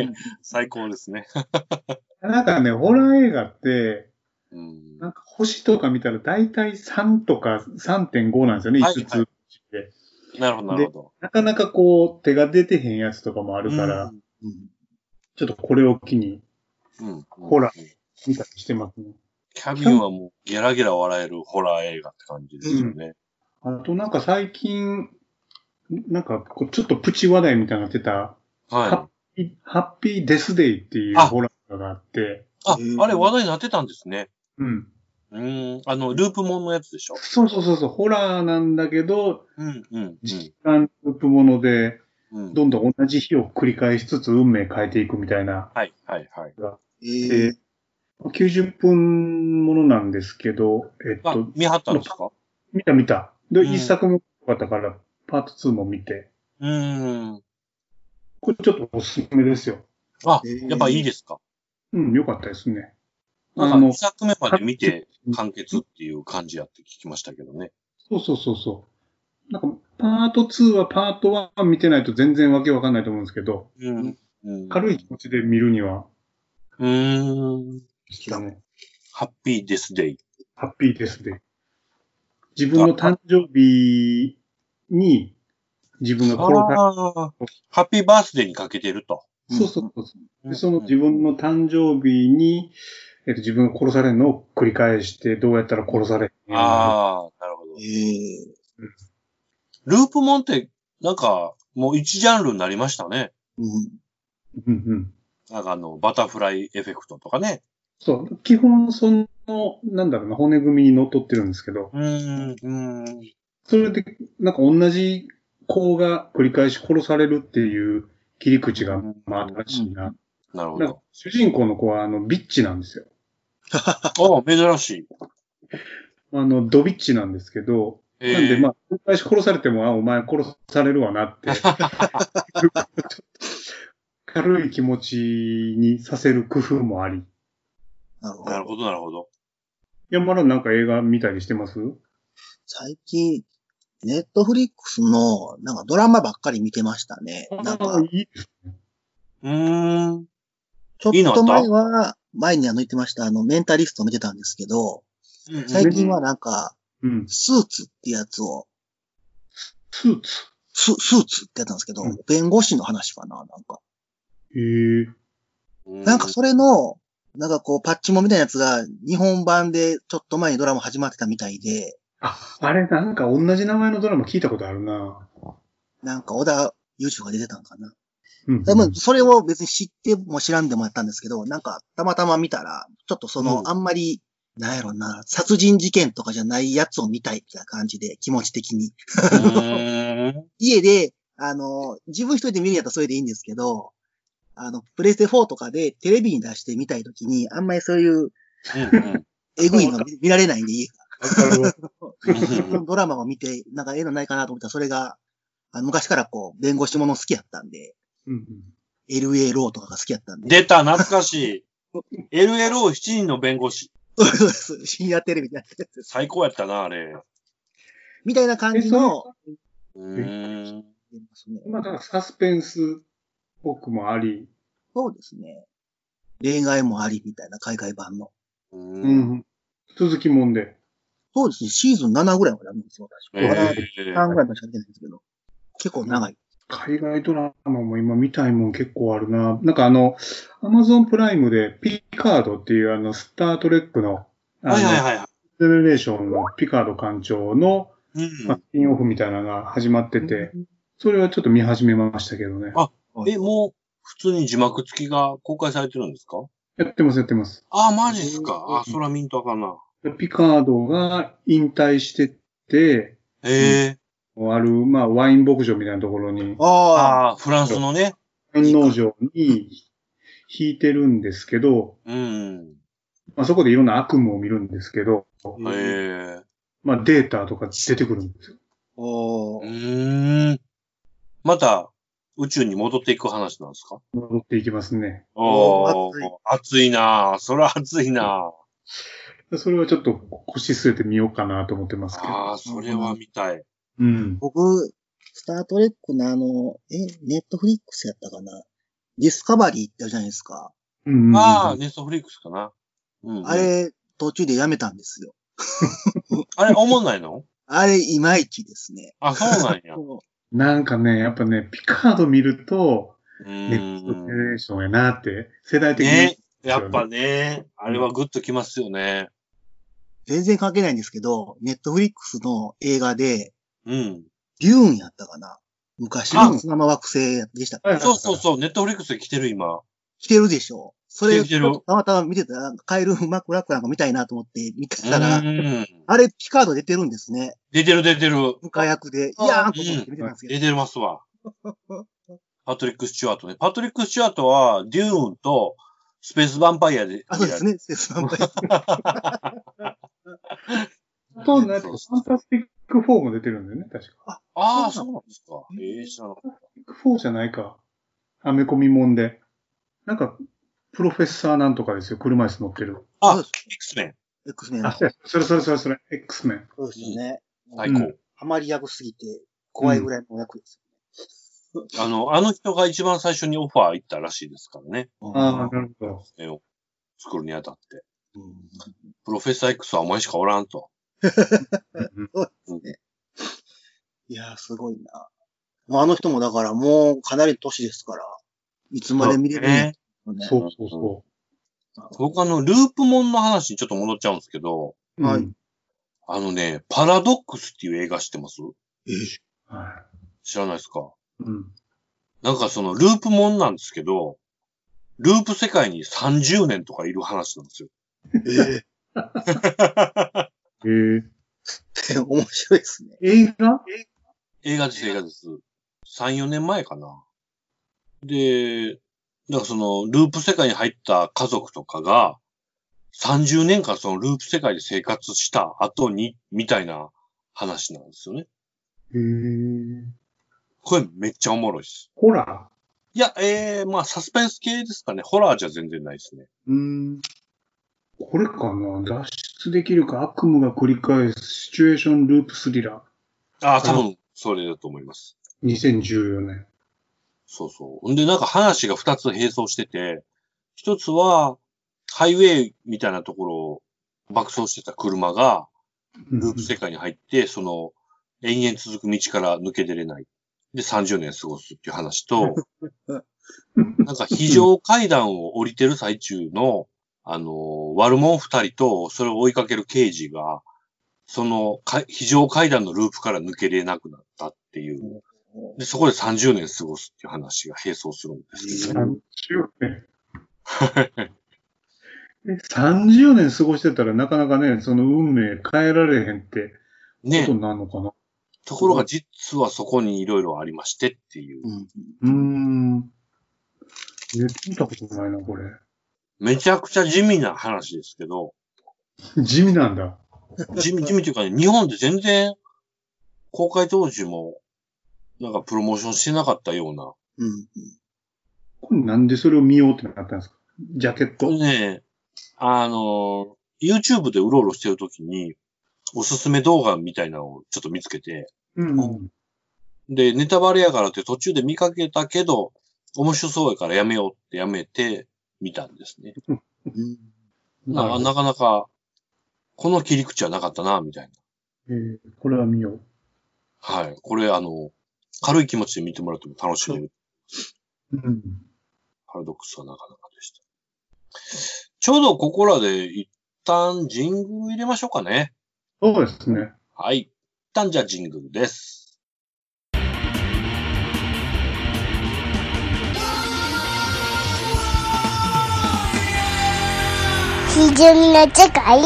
Speaker 1: 最高ですね。
Speaker 2: なんかね、ホラー映画って、
Speaker 1: うん
Speaker 2: なんか星とか見たら大体3とか3.5なんですよね、
Speaker 1: はい
Speaker 2: 5つで。
Speaker 1: なるほど、なるほど。
Speaker 2: なかなかこう、手が出てへんやつとかもあるから、
Speaker 3: うん。
Speaker 2: ちょっとこれを機に
Speaker 1: うん、うん。
Speaker 2: ホラー
Speaker 1: うん
Speaker 2: 見たりしてますね。
Speaker 1: キャビンはもうゲラゲラ笑えるホラー映画って感じですよね。
Speaker 2: あとなんか最近、なんかこうちょっとプチ話題みたいになってた、ハ
Speaker 1: は
Speaker 2: ッピー、ハッピーデスデイっていう
Speaker 1: あ
Speaker 2: ホラーがあって、
Speaker 1: い。ああれ話題になってたんですね。
Speaker 2: うん。
Speaker 1: うーん。あの、ループモンのやつでしょ？
Speaker 2: そうそうそうそう、ホラーなんだけど、
Speaker 1: うん、うん、
Speaker 2: 時間ループもので、
Speaker 1: うん。うん。
Speaker 2: どんどん同じ日を繰り返しつつ運命変えていくみたいな。
Speaker 1: はい、はい、はい。
Speaker 3: ええ
Speaker 2: 90分ものなんですけど、えっ
Speaker 1: あ
Speaker 2: と、、
Speaker 1: 見張ったんですか？
Speaker 2: 見た見た。で、
Speaker 1: うん
Speaker 2: 一作目よかったから、パート2も見て、
Speaker 1: うーん。
Speaker 2: これちょっとおすすめですよ。
Speaker 1: あ
Speaker 3: え、ー
Speaker 1: やっぱいいですか？
Speaker 2: うん、よかったですね。
Speaker 1: なんか、
Speaker 2: あの
Speaker 1: 2作目まで見て
Speaker 2: うん
Speaker 1: 完結っていう感じやって聞きましたけどね。
Speaker 2: そうそうそうそう。なんか、パート2はパート1見てないと全然わけわかんないと思うんですけど、
Speaker 1: うん。うん。
Speaker 2: 軽い気持ちで見るには、
Speaker 1: うーん。
Speaker 2: ね、
Speaker 1: ハッピーデスデイ。
Speaker 2: ハッピーですね。自分の誕生日に、自分が殺され。
Speaker 1: ハッピーバースデーにかけてると。
Speaker 2: そうそうそう。で、その自分の誕生日に、えっと、自分が殺されるのを繰り返して、どうやったら殺される
Speaker 1: ああ、なるほど。
Speaker 3: ええ
Speaker 1: ループモンって、なんか、もう一ジャンルになりましたね。
Speaker 3: うん。
Speaker 2: うんうん。
Speaker 1: なんかあの、バタフライエフェクトとかね。
Speaker 2: そう。基本、その、なんだろうな、骨組みにのっとってるんですけど、
Speaker 1: うーん、うーん。
Speaker 2: それで、なんか同じ子が繰り返し殺されるっていう切り口が、まあ、新しいな。な
Speaker 1: るほど。
Speaker 2: 主人公の子は、あの、ビッチなんですよ。
Speaker 1: ああ、珍しい。
Speaker 2: あの、ドビッチなんですけど、
Speaker 1: え
Speaker 2: なんで、
Speaker 1: え
Speaker 2: まあ、繰り返し殺されても、あ、お前殺されるわなって、軽い気持ちにさせる工夫もあり。
Speaker 3: なるほど。
Speaker 1: なるほど、なるほど。
Speaker 2: 山田なんか映画見たりしてます？
Speaker 3: 最近、ネットフリックスの、なんかドラマばっかり見てましたね。なん
Speaker 2: あ
Speaker 3: か。
Speaker 1: うーん。
Speaker 3: ちょっと前は、前にあの言ってました、あの、メンタリストを見てたんですけど、最近はなんか、
Speaker 2: うん。
Speaker 3: スーツってやつを、
Speaker 2: スーツ？
Speaker 3: ススーツってやったんですけど、
Speaker 2: うん
Speaker 3: 弁護士の話かな、なんか。
Speaker 2: へえ。
Speaker 3: なんかそれの、なんかこう、パッチモンみたいなやつが、日本版でちょっと前にドラマ始まってたみたいで、
Speaker 2: あ、あれなんか同じ名前のドラマ聞いたことあるな。
Speaker 3: なんか小田優斗が出てたんかな。
Speaker 2: うん。
Speaker 3: でも、それを別に知っても知らんでもやったんですけど、なんか、たまたま見たら、ちょっとその、
Speaker 1: うん
Speaker 3: あんまり、なんやろな、殺人事件とかじゃないやつを見たいみたいな感じで、気持ち的に。家で、あの、自分一人で見るんやったらそれでいいんですけど、あの、プレステ4とかでテレビに出して見たいときに、あんまりそういう、えぐいの見見られないんで、家が。ドラマを見て、なんかええのないかなと思ったら、それが、あの昔からこう、弁護士もの好きやったんで、
Speaker 2: うんうん。
Speaker 3: LA ローとかが好きやったんで。
Speaker 1: 出た、懐かしい。LLO7 人の弁護士。
Speaker 3: そうですそうです。深夜テレビでやって。
Speaker 1: 最高やったな、あれ。
Speaker 3: みたいな感じの、
Speaker 1: うーん。
Speaker 2: まあ、だからサスペンスっぽくもあり。
Speaker 3: そうですね。恋愛もありみたいな海外版の。
Speaker 1: う。
Speaker 2: うんん。続きもんで。
Speaker 3: そうですね。シーズン7ぐらいまであるんですよ、確か。まだ
Speaker 1: え
Speaker 3: 3ぐらいまでしか出てないんですけど。結構長い。
Speaker 2: 海外ドラマも今見たいもん結構あるな。なんかあの、アマゾンプライムでピカードっていうあの、スタートレックの、あの、
Speaker 1: はいはいはいはい。
Speaker 2: ジェネレーションのピカード艦長の、
Speaker 1: うん
Speaker 2: まあ、スピンオフみたいなのが始まってて、それはちょっと見始めましたけどね。
Speaker 1: あえ、もう、普通に字幕付きが公開されてるんですか？
Speaker 2: やってますやってます。
Speaker 1: あ、マジっすか。あ、そら見んとあかんな。
Speaker 2: ピカードが引退してて、
Speaker 1: へえ。
Speaker 2: ある、まあ、ワイン牧場みたいなところに、
Speaker 3: ああ。
Speaker 1: フランスのね。
Speaker 2: ワイン農場に引いてるんですけど、
Speaker 1: うん。
Speaker 2: まあ、そこでいろんな悪夢を見るんですけど、
Speaker 1: へえ。
Speaker 2: まあ、データとか出てくるんですよ。
Speaker 1: う
Speaker 3: おー
Speaker 1: ーん。また、宇宙に戻っていく話なんですか？
Speaker 2: 戻っていきますね。
Speaker 1: おー
Speaker 3: 熱い、
Speaker 1: なぁ。そら熱いな
Speaker 2: それはちょっと腰据えてみようかなと思ってますけど。
Speaker 1: ああ、それは見たい。
Speaker 2: うん。
Speaker 3: 僕、スタートレックのあの、え、ネットフリックスやったかな？ディスカバリーってあるじゃないですか。
Speaker 2: うんうん
Speaker 1: ああ、ネットフリックスかな。うん。
Speaker 3: あれ、途中でやめたんですよ。
Speaker 1: あれ、おもんないの？
Speaker 3: あれ、いまいちですね。
Speaker 1: あ、そうなんや。
Speaker 2: なんかね、やっぱね、ピカード見ると、
Speaker 1: う
Speaker 2: ネクストジェ。レーションやなって、世代的に。
Speaker 1: ね。やっぱね、あれはグッときますよね。
Speaker 3: 全然関係ないんですけど、ネットフリックスの映画で、
Speaker 1: うん。
Speaker 3: デューンやったかな？昔の砂の惑星でしたっけ？
Speaker 2: はい
Speaker 1: そうそうそう、ネットフリックスで来てる今。
Speaker 3: 来てるでしょそれ、たまたま見てたら、カエルマックラックなんか見たいなと思って見て
Speaker 1: う
Speaker 3: たら、
Speaker 1: ん。
Speaker 3: あれ、ピカード出てるんですね。
Speaker 1: 出てる出てる。
Speaker 3: 無火薬で、い
Speaker 1: あ
Speaker 3: やーんと思って見てたんですけど。
Speaker 1: 出てますわ。パトリック・スチュワートね。パトリック・スチュワートは、デューンとスペース・ヴァンパイアで。
Speaker 3: あ、そうですね。スペースバンパイア
Speaker 2: と、なんか、ファンタスティック4も出てるんだよね、確か。
Speaker 1: ああ、そうなんですか。ええ知らなかっ
Speaker 2: ファンタスティック4じゃないか。アメコミもんで。なんか、プロフェッサーなんとかですよ、車椅子乗ってる。
Speaker 1: た。あ
Speaker 3: そうで、
Speaker 1: X メン。
Speaker 3: X メンの。
Speaker 2: あ、それそれそれそれ、X メン。
Speaker 3: そうですよね。
Speaker 1: 最高。
Speaker 2: うん
Speaker 3: ハマり役すぎて、怖いぐらいの役です
Speaker 1: あの、あの人が一番最初にオファー行ったらしいですからね。
Speaker 3: よ。
Speaker 2: ああ、なるほど。
Speaker 1: 絵を作るにあたって。
Speaker 3: うん
Speaker 1: プロフェッサー X はお前しかおらんと。
Speaker 3: いやー、すごいな。まああの人もだからもうかなり年ですから、いつまで見れる
Speaker 1: ね。
Speaker 2: そうそうそ
Speaker 1: 僕あの、ループモンの話にちょっと戻っちゃうんですけど、
Speaker 2: う。
Speaker 3: はい
Speaker 2: うん
Speaker 1: あのね、パラドックスっていう映画知ってます？
Speaker 3: え
Speaker 2: は
Speaker 1: 知らないですか？
Speaker 2: い。うん。
Speaker 1: なんかそのループモンなんですけど、ループ世界に30年とかいる話なんですよ。
Speaker 3: え
Speaker 2: えー、
Speaker 3: え面白いですね。
Speaker 2: 映画？
Speaker 1: 映画です、映画です。3、4年前かな。で、だからその、ループ世界に入った家族とかが、30年間そのループ世界で生活した後に、みたいな話なんですよね。
Speaker 2: えー、
Speaker 1: これめっちゃおもろいです。
Speaker 2: ホラ
Speaker 1: いや、ええまあサスペンス系ですかね。ホラーじゃ全然ないですね。
Speaker 2: ーうーん。これかな脱出できるか悪夢が繰り返すシチュエーションループスリラ
Speaker 1: ああ、多分、それだと思います。
Speaker 2: ー。2014年。
Speaker 1: そうそう。んで、なんか話が2つ並走してて、一つは、ハイウェイみたいなところを爆走してた車が、ループ世界に入って、その、延々続く道から抜け出れない。で、30年過ごすっていう話と、なんか非常階段を降りてる最中の、あの、悪者二人と、それを追いかける刑事が、そのか、非常階段のループから抜けれなくなったっていう。で、そこで30年過ごすっていう話が並走するんですけど、
Speaker 2: 30年。え30年過ごしてたらなかなかね、その運命変えられへんってこ
Speaker 1: ね
Speaker 2: と。になるのかな？
Speaker 1: ところが実はそこにいろいろありましてっていう。
Speaker 3: うん。
Speaker 2: うーん。え、見たことないな、これ。
Speaker 1: めちゃくちゃ地味な話ですけど、
Speaker 2: 地味なんだ。
Speaker 1: 地味、地味というかね、日本で全然公開当時も、なんかプロモーションしてなかったような。
Speaker 3: うん。
Speaker 2: これなんでそれを見ようってなったんですか？ジャケッ
Speaker 1: これ
Speaker 2: ト。
Speaker 1: ね、あの、YouTube でうろうろしてるときに、おすすめ動画みたいなのをちょっと見つけて、
Speaker 2: うん。
Speaker 1: で、ネタバレやからって途中で見かけたけど、面白そうやからやめようってやめて見たんですね。
Speaker 2: な
Speaker 1: なかなか、この切り口はなかったな、みたいな。
Speaker 2: えーこれは見よう。
Speaker 1: はい。これ、あの、軽い気持ちで見てもらっても楽しめる。
Speaker 2: うん。
Speaker 1: パラドックスはなかなかでした。ちょうどここらで一旦ジングル入れましょうかね。
Speaker 2: そうですね。
Speaker 1: はい。一旦じゃあジングルです。
Speaker 4: ひじゅみの世界